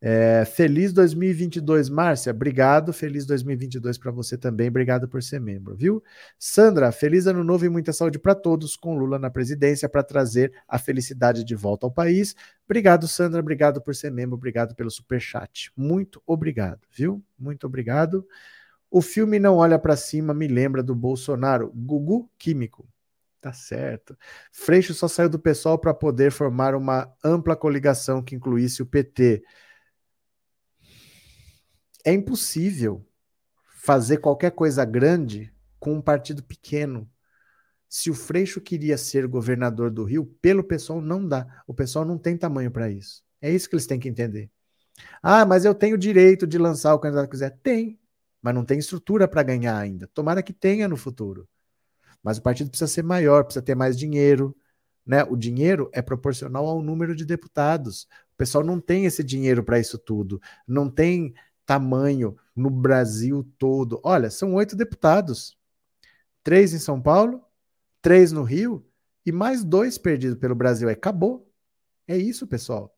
É, feliz 2022, Márcia. Obrigado. Feliz 2022 para você também. Obrigado por ser membro, viu? Sandra, feliz ano novo e muita saúde para todos, com Lula na presidência, para trazer a felicidade de volta ao país. Obrigado, Sandra. Obrigado por ser membro. Obrigado pelo super chat. Muito obrigado, viu? Muito obrigado. O filme Não Olha para Cima me lembra do Bolsonaro. Gugu Químico. Tá certo. Freixo só saiu do pessoal para poder formar uma ampla coligação que incluísse o PT é impossível fazer qualquer coisa grande com um partido pequeno. Se o Freixo queria ser governador do Rio, pelo pessoal não dá. O pessoal não tem tamanho para isso. É isso que eles têm que entender. Ah, mas eu tenho direito de lançar o candidato que quiser. Tem, mas não tem estrutura para ganhar ainda. Tomara que tenha no futuro. Mas o partido precisa ser maior, precisa ter mais dinheiro. Né? O dinheiro é proporcional ao número de deputados. O pessoal não tem esse dinheiro para isso tudo. Não tem tamanho no Brasil todo. Olha, são oito deputados: três em São Paulo, três no Rio e mais dois perdidos pelo Brasil. É, acabou. É isso, pessoal.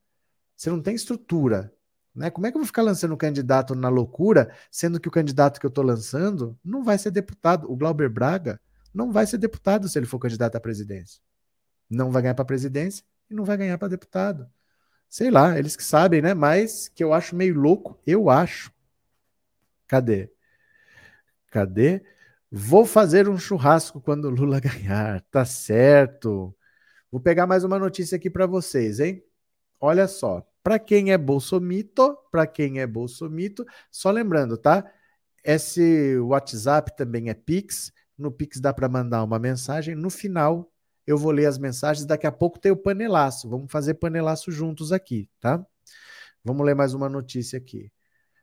Você não tem estrutura. Né? Como é que eu vou ficar lançando um candidato na loucura, sendo que o candidato que eu estou lançando não vai ser deputado? O Glauber Braga não vai ser deputado se ele for candidato à presidência. Não vai ganhar para presidência e não vai ganhar para deputado. Sei lá, eles que sabem, né? Mas que eu acho meio louco, eu acho. Cadê? Cadê? Vou fazer um churrasco quando Lula ganhar. Tá certo. Vou pegar mais uma notícia aqui para vocês, hein? Olha só. Para quem é bolsomito, para quem é bolsomito, só lembrando, tá? Esse WhatsApp também é Pix. No Pix dá para mandar uma mensagem. No final, eu vou ler as mensagens. Daqui a pouco tem o panelaço. Vamos fazer panelaço juntos aqui, tá? Vamos ler mais uma notícia aqui.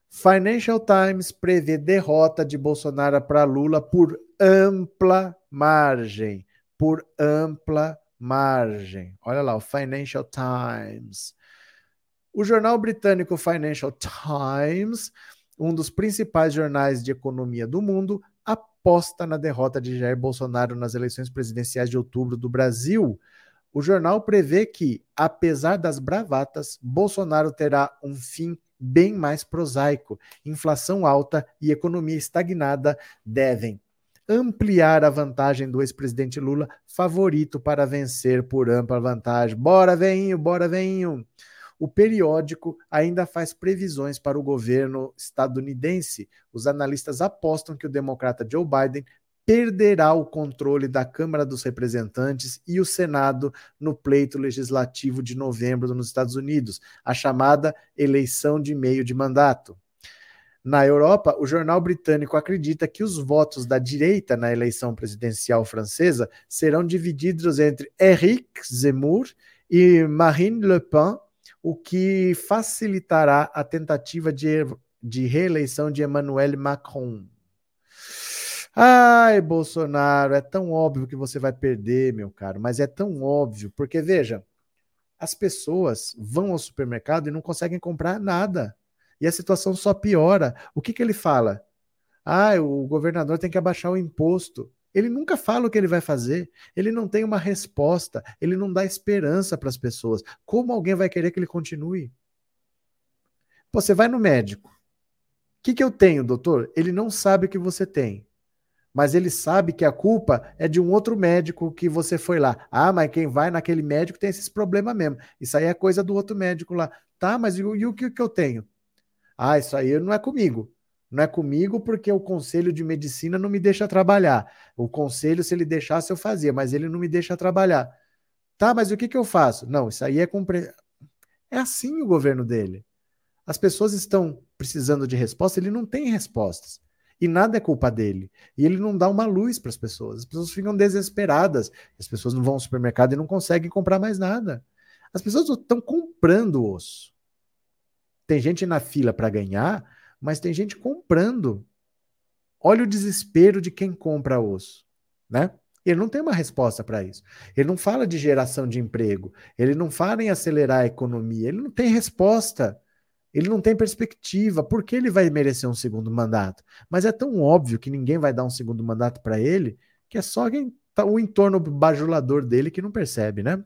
Financial Times prevê derrota de Bolsonaro para Lula por ampla margem. Por ampla margem. Olha lá, o Financial Times. O jornal britânico Financial Times, um dos principais jornais de economia do mundo, aposta na derrota de Jair Bolsonaro nas eleições presidenciais de outubro do Brasil. O jornal prevê que, apesar das bravatas, Bolsonaro terá um fim bem mais prosaico. Inflação alta e economia estagnada devem ampliar a vantagem do ex-presidente Lula, favorito para vencer por ampla vantagem. Bora, veinho, bora, veinho. O periódico ainda faz previsões para o governo estadunidense. Os analistas apostam que o democrata Joe Biden perderá o controle da Câmara dos Representantes e o Senado no pleito legislativo de novembro nos Estados Unidos, a chamada eleição de meio de mandato. Na Europa, o jornal britânico acredita que os votos da direita na eleição presidencial francesa serão divididos entre Éric Zemmour e Marine Le Pen, o que facilitará a tentativa de, de reeleição de Emmanuel Macron. Ai, Bolsonaro, é tão óbvio que você vai perder, meu caro, mas é tão óbvio, porque veja, as pessoas vão ao supermercado e não conseguem comprar nada e a situação só piora. O que, que ele fala? Ah, o governador tem que abaixar o imposto. Ele nunca fala o que ele vai fazer, ele não tem uma resposta, ele não dá esperança para as pessoas. Como alguém vai querer que ele continue? Você vai no médico. O que, que eu tenho, doutor? Ele não sabe o que você tem. Mas ele sabe que a culpa é de um outro médico que você foi lá. Ah, mas quem vai naquele médico tem esses problemas mesmo. Isso aí é coisa do outro médico lá. Tá, mas e, e o que, que eu tenho? Ah, isso aí não é comigo. Não é comigo porque o conselho de medicina não me deixa trabalhar. O conselho, se ele deixasse, eu fazia, mas ele não me deixa trabalhar. Tá, mas o que, que eu faço? Não, isso aí é compre... É assim o governo dele. As pessoas estão precisando de resposta, ele não tem respostas. E nada é culpa dele. E ele não dá uma luz para as pessoas. As pessoas ficam desesperadas. As pessoas não vão ao supermercado e não conseguem comprar mais nada. As pessoas estão comprando osso. Tem gente na fila para ganhar, mas tem gente comprando. Olha o desespero de quem compra osso, né? Ele não tem uma resposta para isso. Ele não fala de geração de emprego, ele não fala em acelerar a economia, ele não tem resposta. Ele não tem perspectiva. Por que ele vai merecer um segundo mandato? Mas é tão óbvio que ninguém vai dar um segundo mandato para ele que é só quem tá, o entorno bajulador dele que não percebe, né?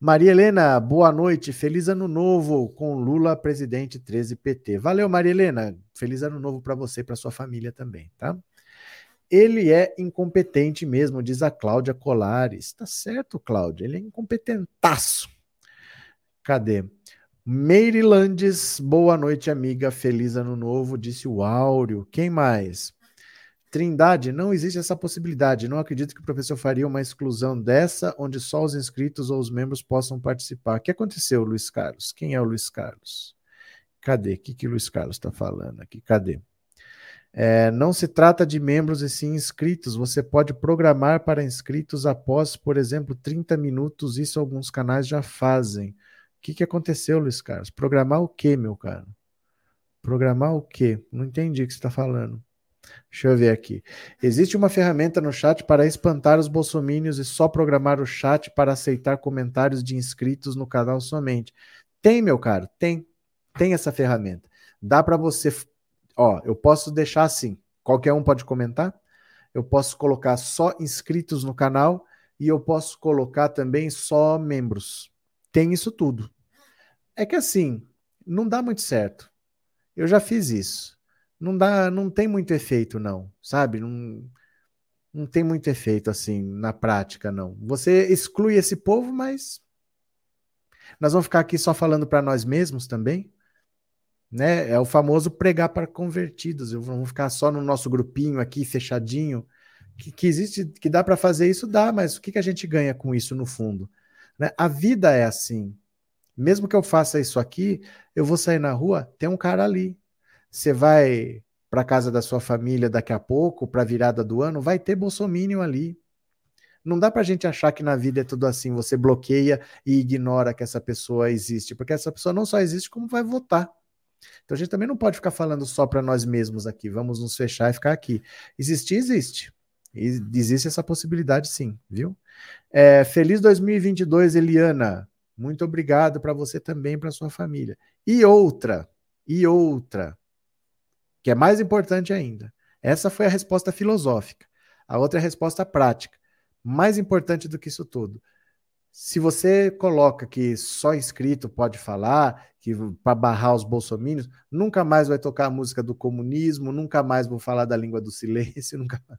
Maria Helena, boa noite. Feliz ano novo com Lula, presidente 13 PT. Valeu, Maria Helena. Feliz ano novo para você e para sua família também, tá? Ele é incompetente mesmo, diz a Cláudia Colares. Tá certo, Cláudia. Ele é incompetentaço. Cadê? Marylandes, boa noite, amiga. Feliz ano novo, disse o Áureo. Quem mais? Trindade, não existe essa possibilidade. Não acredito que o professor faria uma exclusão dessa, onde só os inscritos ou os membros possam participar. O que aconteceu, Luiz Carlos? Quem é o Luiz Carlos? Cadê? O que, que o Luiz Carlos está falando aqui? Cadê? É, não se trata de membros e sim inscritos. Você pode programar para inscritos após, por exemplo, 30 minutos. Isso alguns canais já fazem. O que, que aconteceu, Luiz Carlos? Programar o quê, meu cara? Programar o quê? Não entendi o que você está falando. Deixa eu ver aqui. Existe uma ferramenta no chat para espantar os bolsomínios e só programar o chat para aceitar comentários de inscritos no canal somente. Tem, meu caro, tem. Tem essa ferramenta. Dá para você. Ó, eu posso deixar assim. Qualquer um pode comentar. Eu posso colocar só inscritos no canal e eu posso colocar também só membros. Tem isso tudo. É que assim, não dá muito certo. Eu já fiz isso não dá, não tem muito efeito, não, sabe? Não, não tem muito efeito assim na prática, não. Você exclui esse povo, mas nós vamos ficar aqui só falando para nós mesmos também, né? É o famoso pregar para convertidos. Vamos ficar só no nosso grupinho aqui fechadinho, Que, que existe, que dá para fazer isso, dá, mas o que, que a gente ganha com isso no fundo? Né? A vida é assim. Mesmo que eu faça isso aqui, eu vou sair na rua, tem um cara ali. Você vai para casa da sua família daqui a pouco, para a virada do ano, vai ter bolsominion ali. Não dá para a gente achar que na vida é tudo assim, você bloqueia e ignora que essa pessoa existe, porque essa pessoa não só existe, como vai votar. Então a gente também não pode ficar falando só para nós mesmos aqui, vamos nos fechar e ficar aqui. Existir, existe. Existe essa possibilidade sim, viu? É, feliz 2022, Eliana. Muito obrigado para você também, para sua família. E outra, e outra, que é mais importante ainda. Essa foi a resposta filosófica. A outra é a resposta prática. Mais importante do que isso tudo. Se você coloca que só inscrito pode falar, que para barrar os bolsomínios, nunca mais vai tocar a música do comunismo, nunca mais vou falar da língua do silêncio, nunca mais.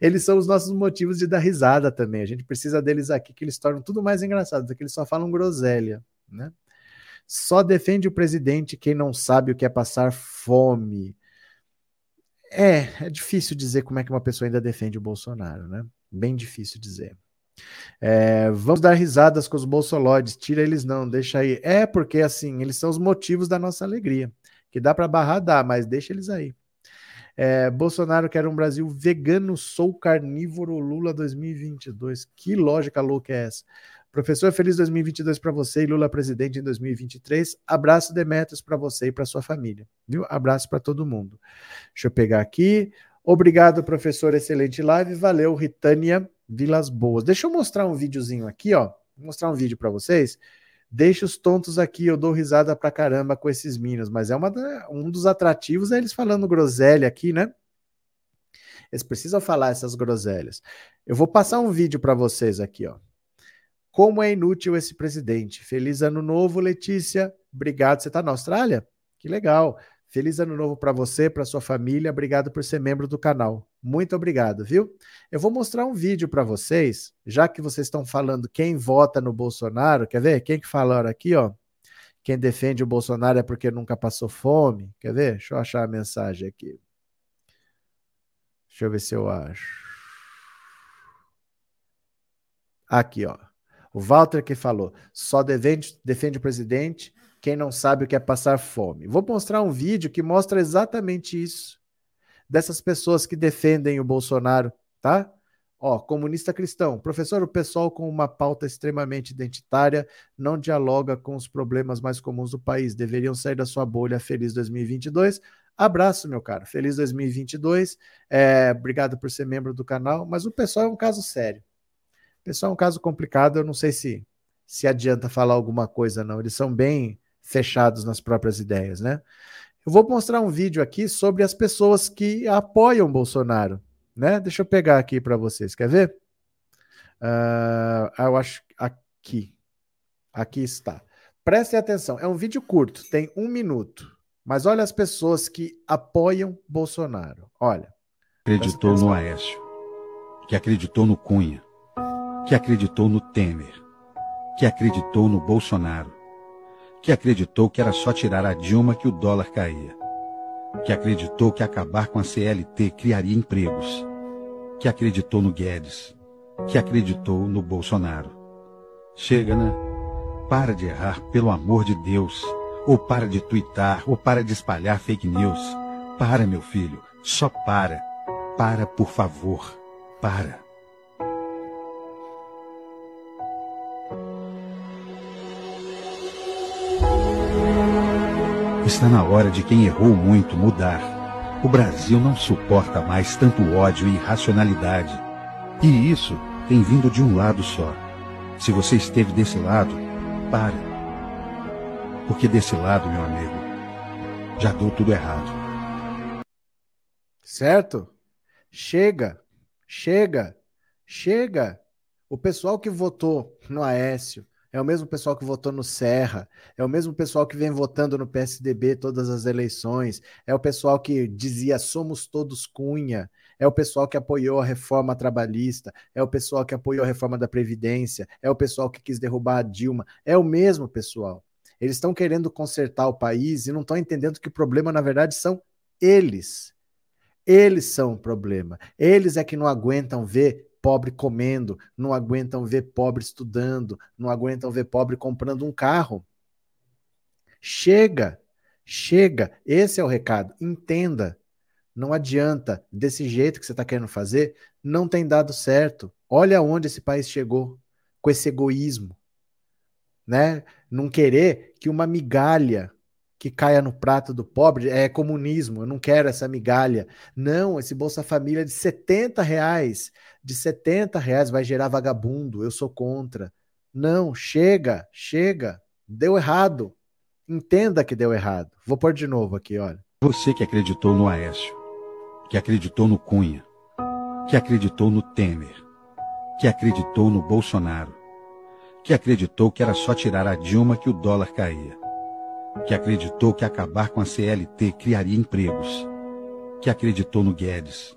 Eles são os nossos motivos de dar risada também. A gente precisa deles aqui, que eles tornam tudo mais engraçado, porque eles só falam groselha, né? Só defende o presidente quem não sabe o que é passar fome. É, é difícil dizer como é que uma pessoa ainda defende o Bolsonaro, né? Bem difícil dizer. É, vamos dar risadas com os bolsoloides, tira eles não, deixa aí. É porque assim, eles são os motivos da nossa alegria. Que dá para barrar, dá, mas deixa eles aí. É, Bolsonaro quer um Brasil vegano, sou carnívoro, Lula 2022. Que lógica louca é essa? Professor, feliz 2022 para você e Lula presidente em 2023. Abraço Demetrios para você e para sua família. Viu? Abraço para todo mundo. Deixa eu pegar aqui. Obrigado, professor. Excelente live. Valeu, Ritânia Vilas Boas. Deixa eu mostrar um videozinho aqui, ó. Vou mostrar um vídeo para vocês. Deixa os tontos aqui, eu dou risada pra caramba com esses meninos, mas é uma um dos atrativos é eles falando groselha aqui, né? Eles precisam falar essas groselhas. Eu vou passar um vídeo para vocês aqui, ó. Como é inútil esse presidente. Feliz ano novo, Letícia. Obrigado. Você está na Austrália? Que legal. Feliz ano novo para você, para sua família. Obrigado por ser membro do canal. Muito obrigado, viu? Eu vou mostrar um vídeo para vocês, já que vocês estão falando quem vota no Bolsonaro. Quer ver? Quem que falaram aqui, ó? Quem defende o Bolsonaro é porque nunca passou fome. Quer ver? Deixa eu achar a mensagem aqui. Deixa eu ver se eu acho. Aqui, ó. O Walter que falou: só defende, defende o presidente quem não sabe o que é passar fome. Vou mostrar um vídeo que mostra exatamente isso. Dessas pessoas que defendem o Bolsonaro, tá? Ó, comunista cristão. Professor, o pessoal com uma pauta extremamente identitária não dialoga com os problemas mais comuns do país. Deveriam sair da sua bolha. Feliz 2022. Abraço, meu caro. Feliz 2022. É, obrigado por ser membro do canal. Mas o pessoal é um caso sério. Pessoal é um caso complicado. Eu não sei se se adianta falar alguma coisa, não. Eles são bem fechados nas próprias ideias, né? Eu vou mostrar um vídeo aqui sobre as pessoas que apoiam Bolsonaro, né? Deixa eu pegar aqui para vocês, quer ver? Uh, eu acho aqui, aqui está. Prestem atenção, é um vídeo curto, tem um minuto, mas olha as pessoas que apoiam Bolsonaro. Olha. Acreditou no Aécio, que acreditou no Cunha, que acreditou no Temer, que acreditou no Bolsonaro que acreditou que era só tirar a Dilma que o dólar caía, que acreditou que acabar com a CLT criaria empregos, que acreditou no Guedes, que acreditou no Bolsonaro. Chega, né? Para de errar, pelo amor de Deus. Ou para de twittar, ou para de espalhar fake news. Para, meu filho. Só para. Para, por favor. Para. Está na hora de quem errou muito mudar. O Brasil não suporta mais tanto ódio e irracionalidade. E isso tem vindo de um lado só. Se você esteve desse lado, pare. Porque desse lado, meu amigo, já deu tudo errado. Certo? Chega, chega, chega. O pessoal que votou no Aécio, é o mesmo pessoal que votou no Serra, é o mesmo pessoal que vem votando no PSDB todas as eleições, é o pessoal que dizia somos todos Cunha, é o pessoal que apoiou a reforma trabalhista, é o pessoal que apoiou a reforma da Previdência, é o pessoal que quis derrubar a Dilma, é o mesmo pessoal. Eles estão querendo consertar o país e não estão entendendo que o problema, na verdade, são eles. Eles são o problema. Eles é que não aguentam ver pobre comendo, não aguentam ver pobre estudando, não aguentam ver pobre comprando um carro. Chega, chega. Esse é o recado. Entenda. Não adianta. Desse jeito que você está querendo fazer, não tem dado certo. Olha onde esse país chegou com esse egoísmo, né? Não querer que uma migalha que caia no prato do pobre é comunismo, eu não quero essa migalha. Não, esse Bolsa Família de 70 reais, de 70 reais vai gerar vagabundo, eu sou contra. Não, chega, chega, deu errado. Entenda que deu errado. Vou pôr de novo aqui, olha. Você que acreditou no Aécio, que acreditou no Cunha, que acreditou no Temer, que acreditou no Bolsonaro, que acreditou que era só tirar a Dilma que o dólar caía, que acreditou que acabar com a CLT criaria empregos, que acreditou no Guedes,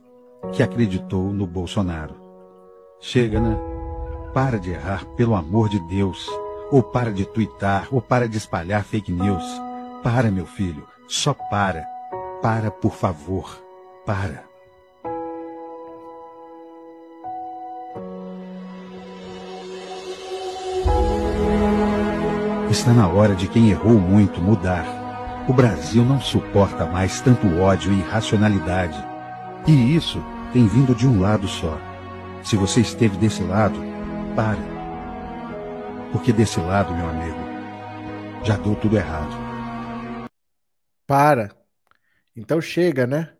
que acreditou no Bolsonaro. Chega, né? Para de errar, pelo amor de Deus. Ou para de twittar, ou para de espalhar fake news. Para, meu filho, só para. Para, por favor. Para. Está na hora de quem errou muito mudar. O Brasil não suporta mais tanto ódio e irracionalidade. E isso tem vindo de um lado só. Se você esteve desse lado, pare. Porque desse lado, meu amigo, já deu tudo errado. Para. Então chega, né?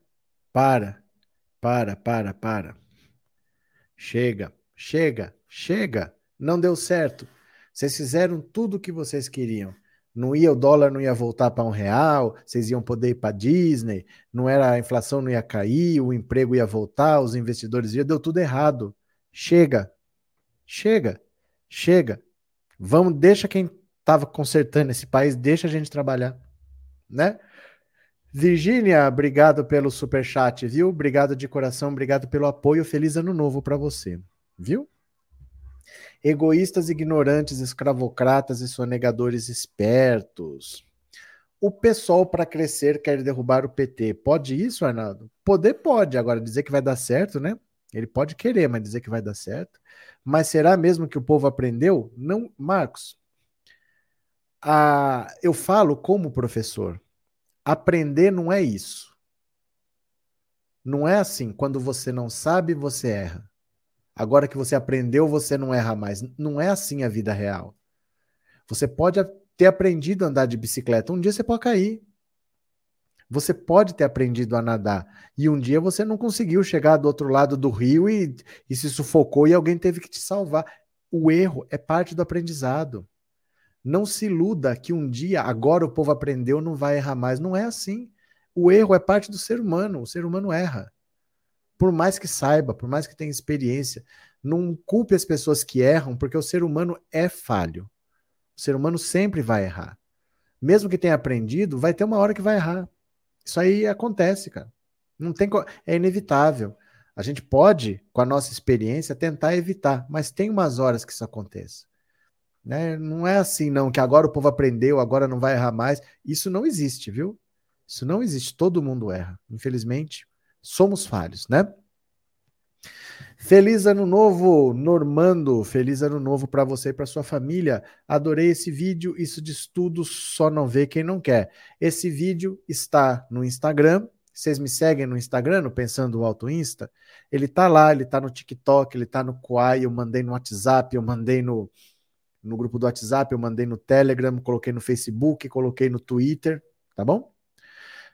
Para. Para, para, para. Chega, chega, chega. Não deu certo. Vocês fizeram tudo o que vocês queriam. Não ia o dólar não ia voltar para um real, vocês iam poder ir para Disney, não era a inflação não ia cair, o emprego ia voltar, os investidores iam, deu tudo errado. Chega. Chega. Chega. Vamos, deixa quem estava consertando esse país, deixa a gente trabalhar, né? Virgínia, obrigado pelo super chat, viu? Obrigado de coração, obrigado pelo apoio. Feliz ano novo para você, viu? Egoístas, ignorantes, escravocratas e sonegadores espertos. O pessoal, para crescer, quer derrubar o PT. Pode isso, Arnaldo? Poder pode. Agora, dizer que vai dar certo, né? Ele pode querer, mas dizer que vai dar certo. Mas será mesmo que o povo aprendeu? Não, Marcos. A, eu falo como professor. Aprender não é isso. Não é assim. Quando você não sabe, você erra. Agora que você aprendeu, você não erra mais. Não é assim a vida real. Você pode ter aprendido a andar de bicicleta, um dia você pode cair. Você pode ter aprendido a nadar e um dia você não conseguiu chegar do outro lado do rio e, e se sufocou e alguém teve que te salvar. O erro é parte do aprendizado. Não se iluda que um dia, agora o povo aprendeu, não vai errar mais. Não é assim. O erro é parte do ser humano. O ser humano erra por mais que saiba, por mais que tenha experiência, não culpe as pessoas que erram, porque o ser humano é falho. O ser humano sempre vai errar. Mesmo que tenha aprendido, vai ter uma hora que vai errar. Isso aí acontece, cara. Não tem é inevitável. A gente pode, com a nossa experiência, tentar evitar, mas tem umas horas que isso aconteça. Né? Não é assim, não, que agora o povo aprendeu, agora não vai errar mais. Isso não existe, viu? Isso não existe. Todo mundo erra. Infelizmente, somos falhos, né? Feliz ano novo, Normando. Feliz ano novo para você e para sua família. Adorei esse vídeo. Isso de estudo só não vê quem não quer. Esse vídeo está no Instagram. Vocês me seguem no Instagram, no Pensando Alto Insta? Ele tá lá, ele tá no TikTok, ele tá no Quai, eu mandei no WhatsApp, eu mandei no, no grupo do WhatsApp, eu mandei no Telegram, coloquei no Facebook, coloquei no Twitter, tá bom?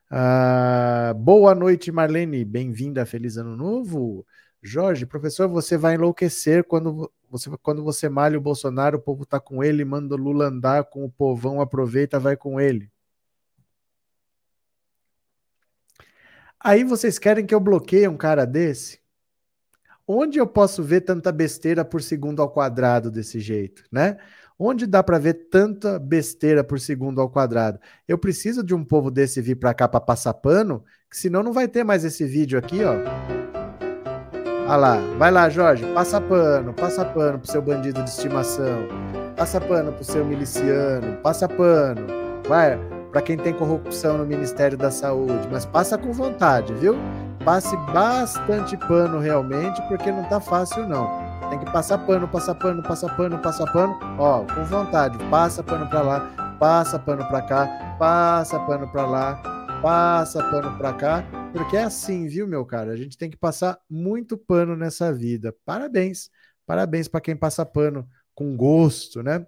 Ah, boa noite, Marlene. Bem-vinda, feliz ano novo. Jorge, professor, você vai enlouquecer quando você, quando você malha o Bolsonaro, o povo tá com ele, manda o Lula andar com o povão, aproveita, vai com ele. Aí vocês querem que eu bloqueie um cara desse? Onde eu posso ver tanta besteira por segundo ao quadrado desse jeito, né? Onde dá para ver tanta besteira por segundo ao quadrado? Eu preciso de um povo desse vir para cá para passar pano, que senão não vai ter mais esse vídeo aqui, ó. Olha lá, vai lá, Jorge, passa pano, passa pano pro seu bandido de estimação, passa pano pro seu miliciano, passa pano, vai, para quem tem corrupção no Ministério da Saúde, mas passa com vontade, viu? Passe bastante pano realmente, porque não tá fácil não. Tem que passar pano, passar pano, passar pano, passar pano. Ó, com vontade, passa pano para lá, passa pano para cá, passa pano para lá, passa pano para cá, porque é assim, viu, meu cara? A gente tem que passar muito pano nessa vida. Parabéns. Parabéns para quem passa pano com gosto, né?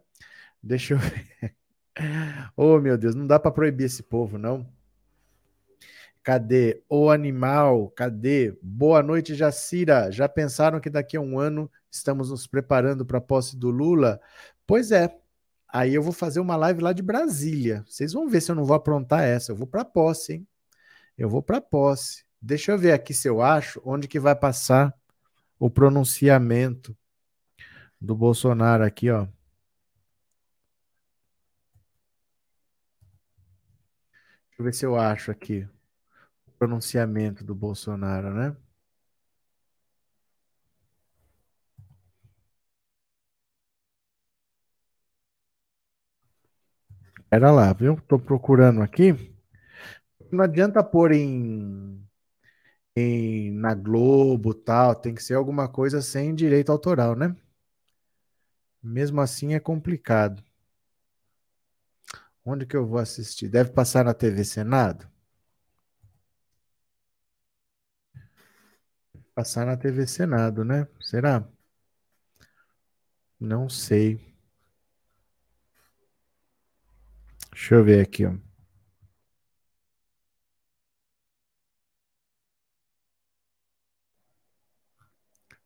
Deixa eu ver. Oh, meu Deus, não dá para proibir esse povo, não. Cadê o animal? Cadê? Boa noite, Jacira. Já pensaram que daqui a um ano estamos nos preparando para a posse do Lula? Pois é. Aí eu vou fazer uma live lá de Brasília. Vocês vão ver se eu não vou aprontar essa. Eu vou para posse, hein? Eu vou para posse. Deixa eu ver aqui se eu acho onde que vai passar o pronunciamento do Bolsonaro aqui, ó. Deixa eu ver se eu acho aqui pronunciamento do Bolsonaro, né? Era lá, viu? Tô procurando aqui. Não adianta pôr em, em na Globo, tal, tem que ser alguma coisa sem direito autoral, né? Mesmo assim é complicado. Onde que eu vou assistir? Deve passar na TV Senado? Passar na TV Senado, né? Será? Não sei. Deixa eu ver aqui, ó.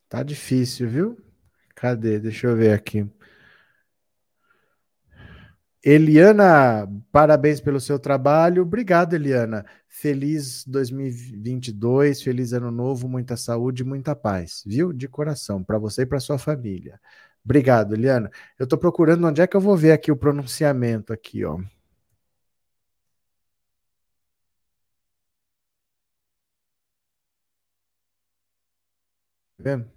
Tá difícil, viu? Cadê? Deixa eu ver aqui. Eliana, parabéns pelo seu trabalho. Obrigado, Eliana. Feliz 2022, feliz ano novo, muita saúde, muita paz, viu? De coração, para você e para sua família. Obrigado, Eliana. Eu estou procurando onde é que eu vou ver aqui o pronunciamento aqui, ó. Vendo?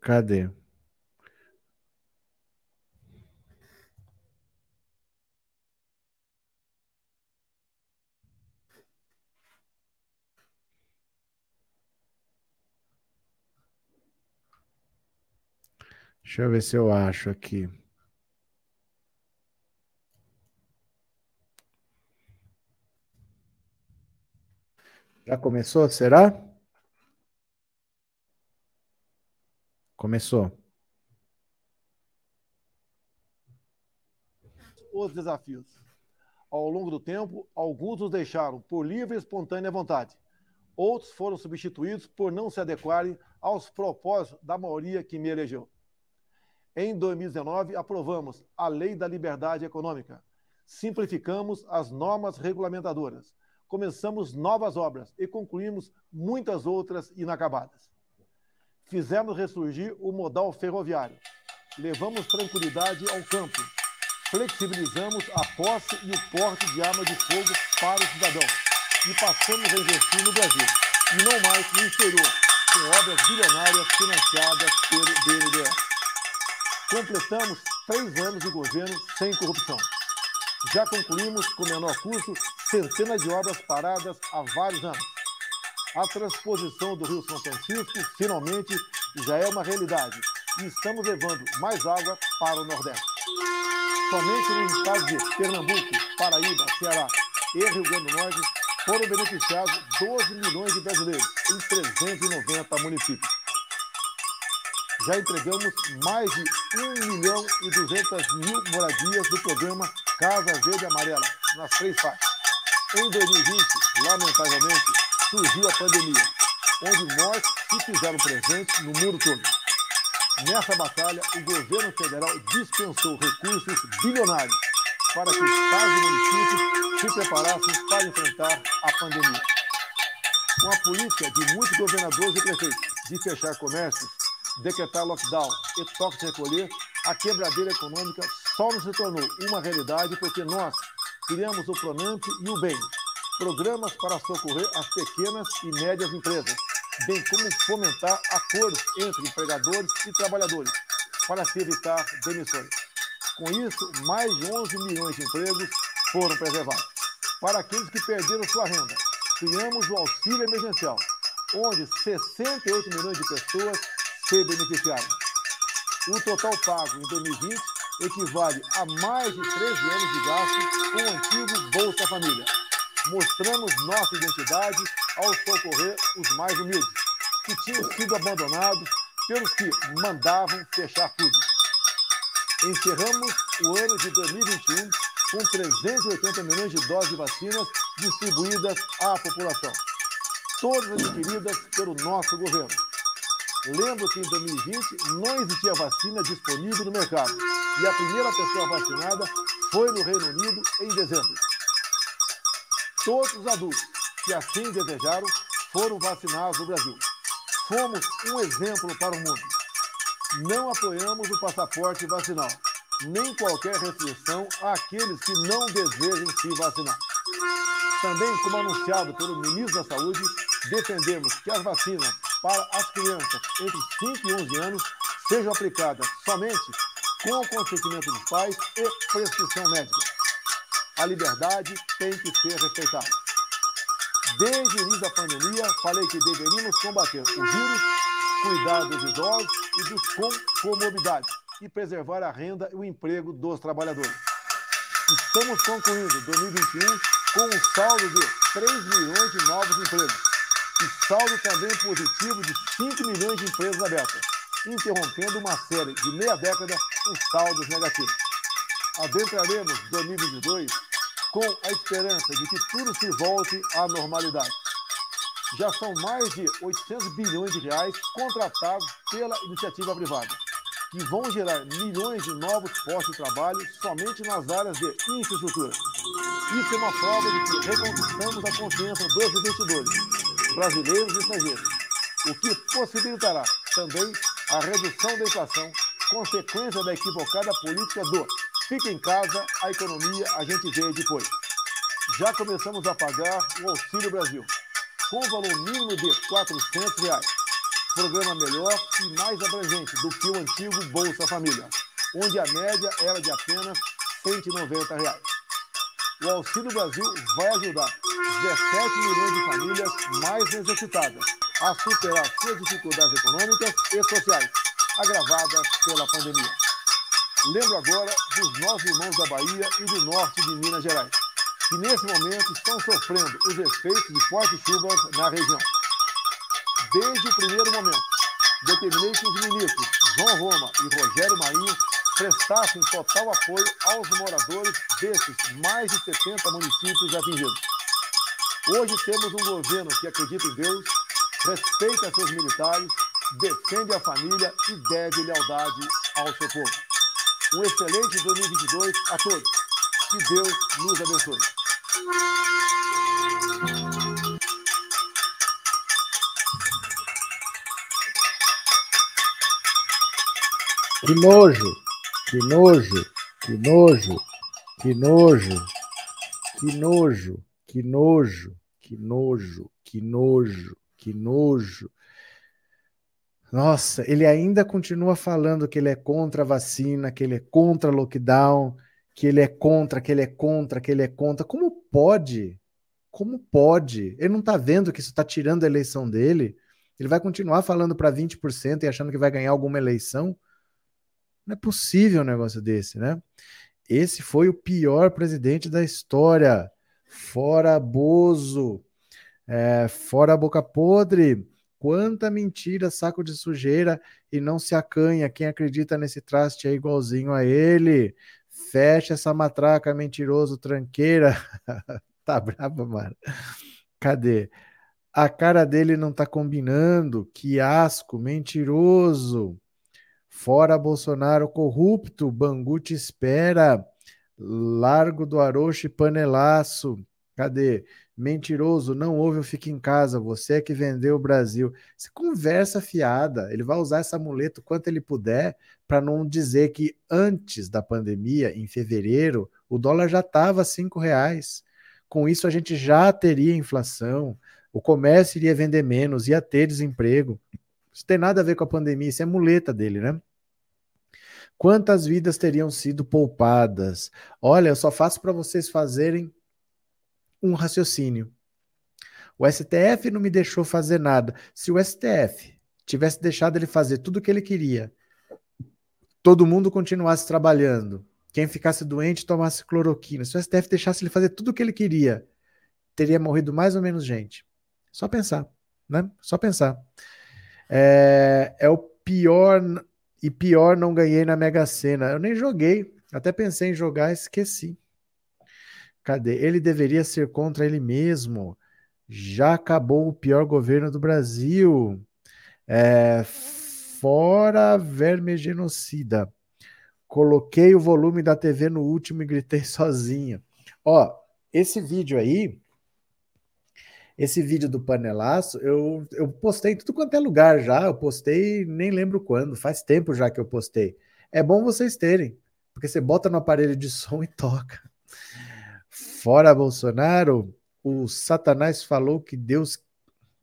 Cadê? Deixa eu ver se eu acho aqui. Já começou, será? Começou. Os desafios. Ao longo do tempo, alguns nos deixaram por livre e espontânea vontade. Outros foram substituídos por não se adequarem aos propósitos da maioria que me elegeu. Em 2019, aprovamos a Lei da Liberdade Econômica. Simplificamos as normas regulamentadoras. Começamos novas obras e concluímos muitas outras inacabadas. Fizemos ressurgir o modal ferroviário. Levamos tranquilidade ao campo. Flexibilizamos a posse e o porte de arma de fogo para o cidadão. E passamos a investir no Brasil. E não mais no exterior, com obras bilionárias financiadas pelo BNDES. Completamos três anos de governo sem corrupção. Já concluímos, com menor custo, centenas de obras paradas há vários anos a transposição do Rio São Francisco finalmente já é uma realidade e estamos levando mais água para o Nordeste. Somente nos estados de Pernambuco, Paraíba, Ceará e Rio Grande do Norte foram beneficiados 12 milhões de brasileiros em 390 municípios. Já entregamos mais de 1 milhão e 200 mil moradias do programa Casa Verde Amarela, nas três faixas. Em 2020, lamentavelmente, surgiu a pandemia, onde mortes se fizeram presentes no mundo todo. Nessa batalha, o governo federal dispensou recursos bilionários para que estados e municípios se preparassem para enfrentar a pandemia. Com a política de muitos governadores e prefeitos de fechar comércios, decretar lockdown e toque de recolher, a quebradeira econômica só não se tornou uma realidade porque nós criamos o Pronamp e o BEM, programas para socorrer as pequenas e médias empresas, bem como fomentar acordos entre empregadores e trabalhadores, para se evitar demissões. Com isso, mais de 11 milhões de empregos foram preservados. Para aqueles que perderam sua renda, criamos o auxílio emergencial, onde 68 milhões de pessoas se beneficiaram. O total pago em 2020 equivale a mais de 13 anos de gasto com o antigo Bolsa Família. Mostramos nossa identidade ao socorrer os mais humildes, que tinham sido abandonados pelos que mandavam fechar tudo. Encerramos o ano de 2021 com 380 milhões de doses de vacinas distribuídas à população, todas adquiridas pelo nosso governo. Lembro que em 2020 não existia vacina disponível no mercado e a primeira pessoa vacinada foi no Reino Unido em dezembro. Todos os adultos que assim desejaram foram vacinados no Brasil. Fomos um exemplo para o mundo. Não apoiamos o passaporte vacinal, nem qualquer restrição àqueles que não desejam se vacinar. Também, como anunciado pelo ministro da Saúde, defendemos que as vacinas para as crianças entre 5 e 11 anos sejam aplicadas somente com o consentimento dos pais e prescrição médica. A liberdade tem que ser respeitada. Desde o início da pandemia, falei que deveríamos combater o vírus, cuidar dos idosos e dos com comorbidades e preservar a renda e o emprego dos trabalhadores. Estamos concluindo 2021 com um saldo de 3 milhões de novos empregos e saldo também positivo de 5 milhões de empresas abertas, interrompendo uma série de meia década com saldos negativos. Adentraremos 2022 com a esperança de que tudo se volte à normalidade. Já são mais de 800 bilhões de reais contratados pela iniciativa privada, que vão gerar milhões de novos postos de trabalho somente nas áreas de infraestrutura. Isso é uma prova de que reconquistamos a confiança dos investidores, brasileiros e estrangeiros, o que possibilitará também a redução da inflação, consequência da equivocada política do Fica em casa, a economia a gente vê depois. Já começamos a pagar o Auxílio Brasil, com valor mínimo de 400 reais. Programa melhor e mais abrangente do que o antigo Bolsa Família, onde a média era de apenas 190 reais. O Auxílio Brasil vai ajudar 17 milhões de famílias mais necessitadas a superar suas dificuldades econômicas e sociais, agravadas pela pandemia. Lembro agora dos nossos irmãos da Bahia e do norte de Minas Gerais, que nesse momento estão sofrendo os efeitos de fortes chuvas na região. Desde o primeiro momento, determinei que os ministros João Roma e Rogério Marinho prestassem total apoio aos moradores desses mais de 70 municípios atingidos. Hoje temos um governo que acredita em Deus, respeita seus militares, defende a família e deve lealdade ao seu povo. Um excelente 2022 a todos. Que Deus nos abençoe. Que nojo, que nojo, que nojo, que nojo, que nojo, que nojo, que nojo, que nojo, que nojo. Nossa, ele ainda continua falando que ele é contra a vacina, que ele é contra lockdown, que ele é contra, que ele é contra, que ele é contra. Como pode? Como pode? Ele não está vendo que isso está tirando a eleição dele? Ele vai continuar falando para 20% e achando que vai ganhar alguma eleição? Não é possível um negócio desse, né? Esse foi o pior presidente da história. Fora Bozo, é, fora Boca Podre. Quanta mentira, saco de sujeira e não se acanha. Quem acredita nesse traste é igualzinho a ele. Fecha essa matraca, mentiroso, tranqueira. tá brava, mano. Cadê? A cara dele não tá combinando. Que asco, mentiroso. Fora Bolsonaro corrupto, Bangu te espera. Largo do Aroche panelaço. Cadê? Mentiroso, não houve o Fique em Casa, você é que vendeu o Brasil. Você conversa fiada, ele vai usar essa muleta quanto ele puder para não dizer que antes da pandemia, em fevereiro, o dólar já estava cinco reais. Com isso a gente já teria inflação, o comércio iria vender menos, ia ter desemprego. Isso tem nada a ver com a pandemia, isso é muleta dele, né? Quantas vidas teriam sido poupadas? Olha, eu só faço para vocês fazerem um raciocínio. O STF não me deixou fazer nada. Se o STF tivesse deixado ele fazer tudo o que ele queria, todo mundo continuasse trabalhando, quem ficasse doente tomasse cloroquina, se o STF deixasse ele fazer tudo o que ele queria, teria morrido mais ou menos gente. Só pensar, né? Só pensar. É, é o pior e pior, não ganhei na Mega Sena. Eu nem joguei. Até pensei em jogar, esqueci. Cadê? Ele deveria ser contra ele mesmo. Já acabou o pior governo do Brasil. É, fora verme genocida. Coloquei o volume da TV no último e gritei sozinho. Ó, esse vídeo aí esse vídeo do panelaço, eu, eu postei em tudo quanto é lugar já. Eu postei, nem lembro quando, faz tempo já que eu postei. É bom vocês terem, porque você bota no aparelho de som e toca. Fora Bolsonaro, o Satanás falou que Deus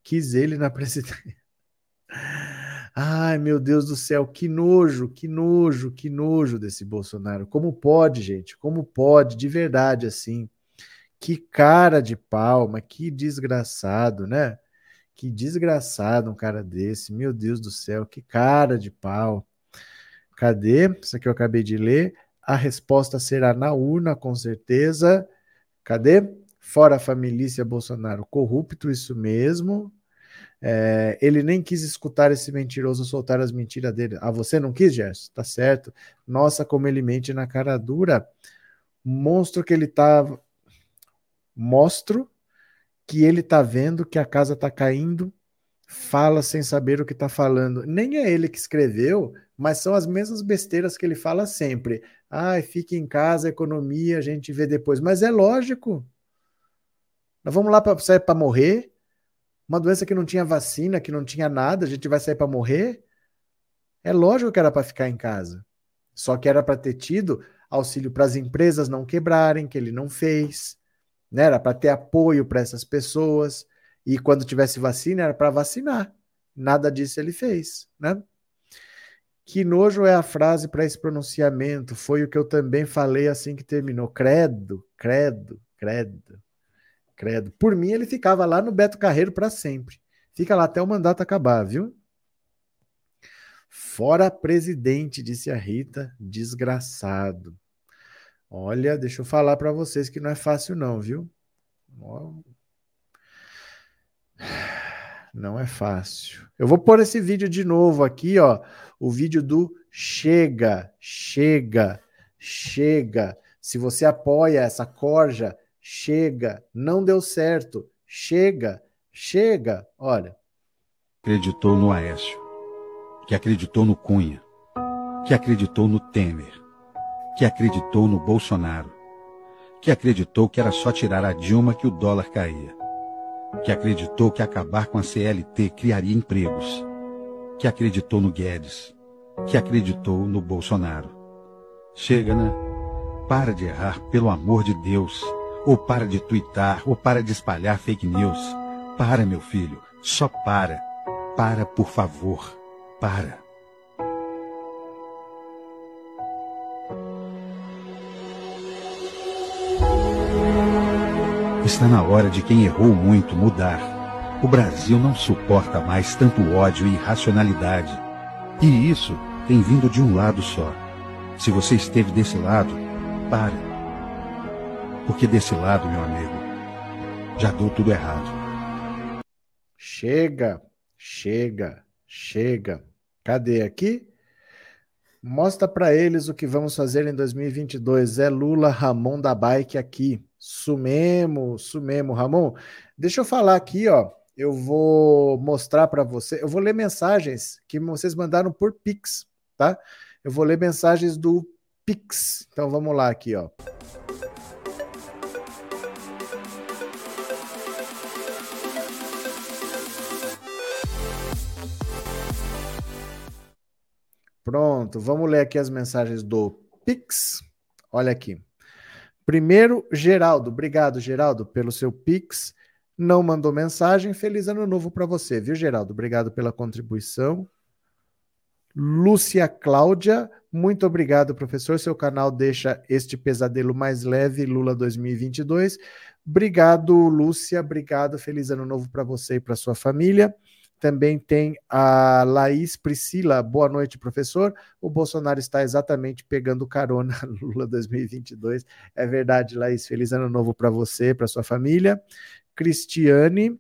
quis ele na presidência. Ai, meu Deus do céu, que nojo, que nojo, que nojo desse Bolsonaro. Como pode, gente? Como pode, de verdade, assim? Que cara de palma, que desgraçado, né? Que desgraçado um cara desse, meu Deus do céu, que cara de pau. Cadê? Isso aqui eu acabei de ler. A resposta será na urna, com certeza. Cadê? Fora a família Bolsonaro corrupto, isso mesmo. É, ele nem quis escutar esse mentiroso soltar as mentiras dele. Ah, você não quis, Gerson? Tá certo. Nossa, como ele mente na cara dura. Monstro que ele tá mostro que ele está vendo que a casa está caindo, fala sem saber o que está falando. Nem é ele que escreveu, mas são as mesmas besteiras que ele fala sempre. Ai, fique em casa, economia, a gente vê depois. Mas é lógico. Nós vamos lá para sair para morrer. Uma doença que não tinha vacina, que não tinha nada, a gente vai sair para morrer. É lógico que era para ficar em casa. Só que era para ter tido auxílio para as empresas não quebrarem, que ele não fez né? Era para ter apoio para essas pessoas. E quando tivesse vacina, era para vacinar. Nada disso ele fez, né? Que nojo é a frase para esse pronunciamento. Foi o que eu também falei assim que terminou. Credo, credo, credo, credo. Por mim, ele ficava lá no Beto Carreiro para sempre. Fica lá até o mandato acabar, viu? Fora presidente, disse a Rita, desgraçado. Olha, deixa eu falar para vocês que não é fácil não, viu? Não é fácil. Eu vou pôr esse vídeo de novo aqui, ó. O vídeo do chega, chega, chega. Se você apoia essa corja, chega. Não deu certo. Chega, chega. Olha. Acreditou no Aécio, que acreditou no Cunha, que acreditou no Temer que acreditou no Bolsonaro, que acreditou que era só tirar a Dilma que o dólar caía, que acreditou que acabar com a CLT criaria empregos, que acreditou no Guedes, que acreditou no Bolsonaro. Chega, né? Para de errar, pelo amor de Deus. Ou para de twittar, ou para de espalhar fake news. Para, meu filho, só para. Para, por favor. Para. Está na hora de quem errou muito mudar. O Brasil não suporta mais tanto ódio e irracionalidade. E isso tem vindo de um lado só. Se você esteve desse lado, pare. Porque desse lado, meu amigo, já deu tudo errado. Chega, chega, chega. Cadê aqui? Mostra para eles o que vamos fazer em 2022. É Lula Ramon da Bike aqui. Sumemo, sumemo, Ramon. Deixa eu falar aqui, ó. Eu vou mostrar para você. Eu vou ler mensagens que vocês mandaram por Pix, tá? Eu vou ler mensagens do Pix. Então vamos lá aqui, ó. Pronto, vamos ler aqui as mensagens do Pix. Olha aqui. Primeiro, Geraldo. Obrigado, Geraldo, pelo seu Pix. Não mandou mensagem. Feliz ano novo para você, viu, Geraldo? Obrigado pela contribuição. Lúcia Cláudia, muito obrigado, professor. Seu canal deixa este pesadelo mais leve, Lula 2022. Obrigado, Lúcia. Obrigado. Feliz ano novo para você e para sua família. Também tem a Laís Priscila. Boa noite, professor. O Bolsonaro está exatamente pegando carona Lula 2022. É verdade, Laís. Feliz ano novo para você, para sua família. Cristiane,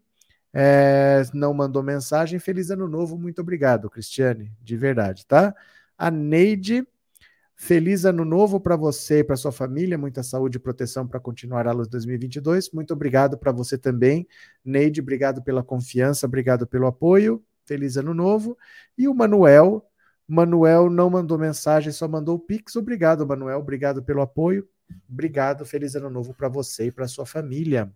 é, não mandou mensagem. Feliz ano novo, muito obrigado, Cristiane, de verdade, tá? A Neide, feliz ano novo para você e para sua família, muita saúde e proteção para continuar a luz 2022. Muito obrigado para você também, Neide, obrigado pela confiança, obrigado pelo apoio. Feliz ano novo. E o Manuel, Manuel não mandou mensagem, só mandou o Pix. Obrigado, Manuel, obrigado pelo apoio. Obrigado, feliz ano novo para você e para sua família.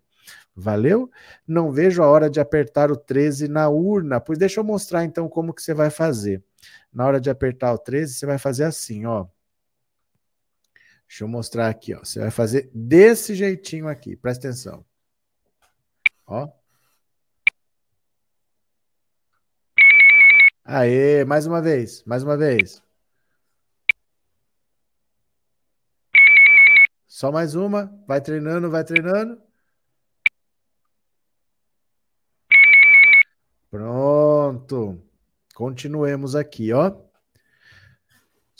Valeu? Não vejo a hora de apertar o 13 na urna. Pois deixa eu mostrar então como que você vai fazer. Na hora de apertar o 13, você vai fazer assim, ó. Deixa eu mostrar aqui, ó. Você vai fazer desse jeitinho aqui. Presta atenção. Ó. Aê, mais uma vez, mais uma vez. Só mais uma. Vai treinando, vai treinando. Pronto. Continuemos aqui, ó.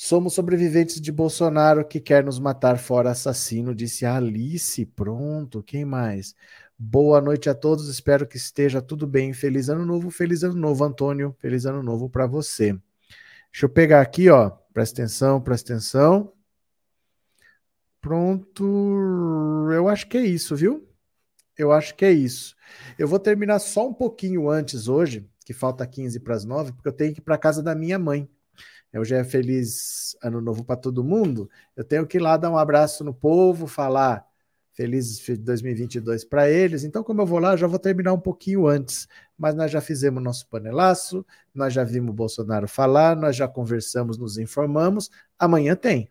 Somos sobreviventes de Bolsonaro que quer nos matar fora assassino, disse Alice. Pronto, quem mais? Boa noite a todos, espero que esteja tudo bem. Feliz ano novo, feliz ano novo, Antônio. Feliz ano novo para você. Deixa eu pegar aqui, ó. Presta atenção, presta atenção. Pronto. Eu acho que é isso, viu? Eu acho que é isso. Eu vou terminar só um pouquinho antes hoje, que falta 15 para as 9, porque eu tenho que ir para casa da minha mãe. Eu já é feliz ano novo para todo mundo. Eu tenho que ir lá dar um abraço no povo, falar feliz 2022 para eles. Então, como eu vou lá, eu já vou terminar um pouquinho antes. Mas nós já fizemos nosso panelaço, nós já vimos o Bolsonaro falar, nós já conversamos, nos informamos. Amanhã tem.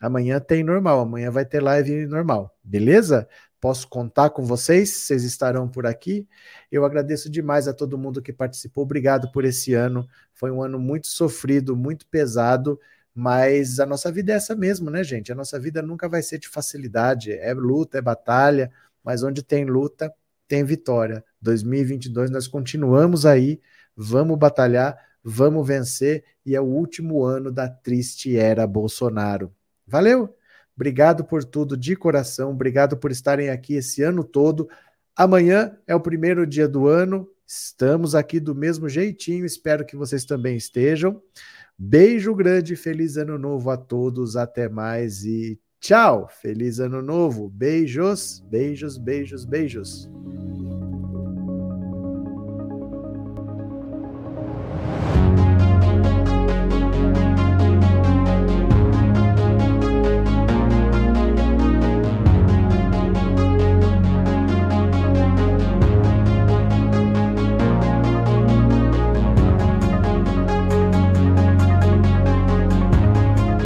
Amanhã tem normal, amanhã vai ter live normal, beleza? Posso contar com vocês, vocês estarão por aqui. Eu agradeço demais a todo mundo que participou. Obrigado por esse ano. Foi um ano muito sofrido, muito pesado, mas a nossa vida é essa mesmo, né, gente? A nossa vida nunca vai ser de facilidade. É luta, é batalha, mas onde tem luta, tem vitória. 2022 nós continuamos aí, vamos batalhar, vamos vencer e é o último ano da triste era Bolsonaro. Valeu! Obrigado por tudo de coração, obrigado por estarem aqui esse ano todo. Amanhã é o primeiro dia do ano, estamos aqui do mesmo jeitinho, espero que vocês também estejam. Beijo grande, feliz ano novo a todos, até mais e tchau! Feliz ano novo, beijos, beijos, beijos, beijos.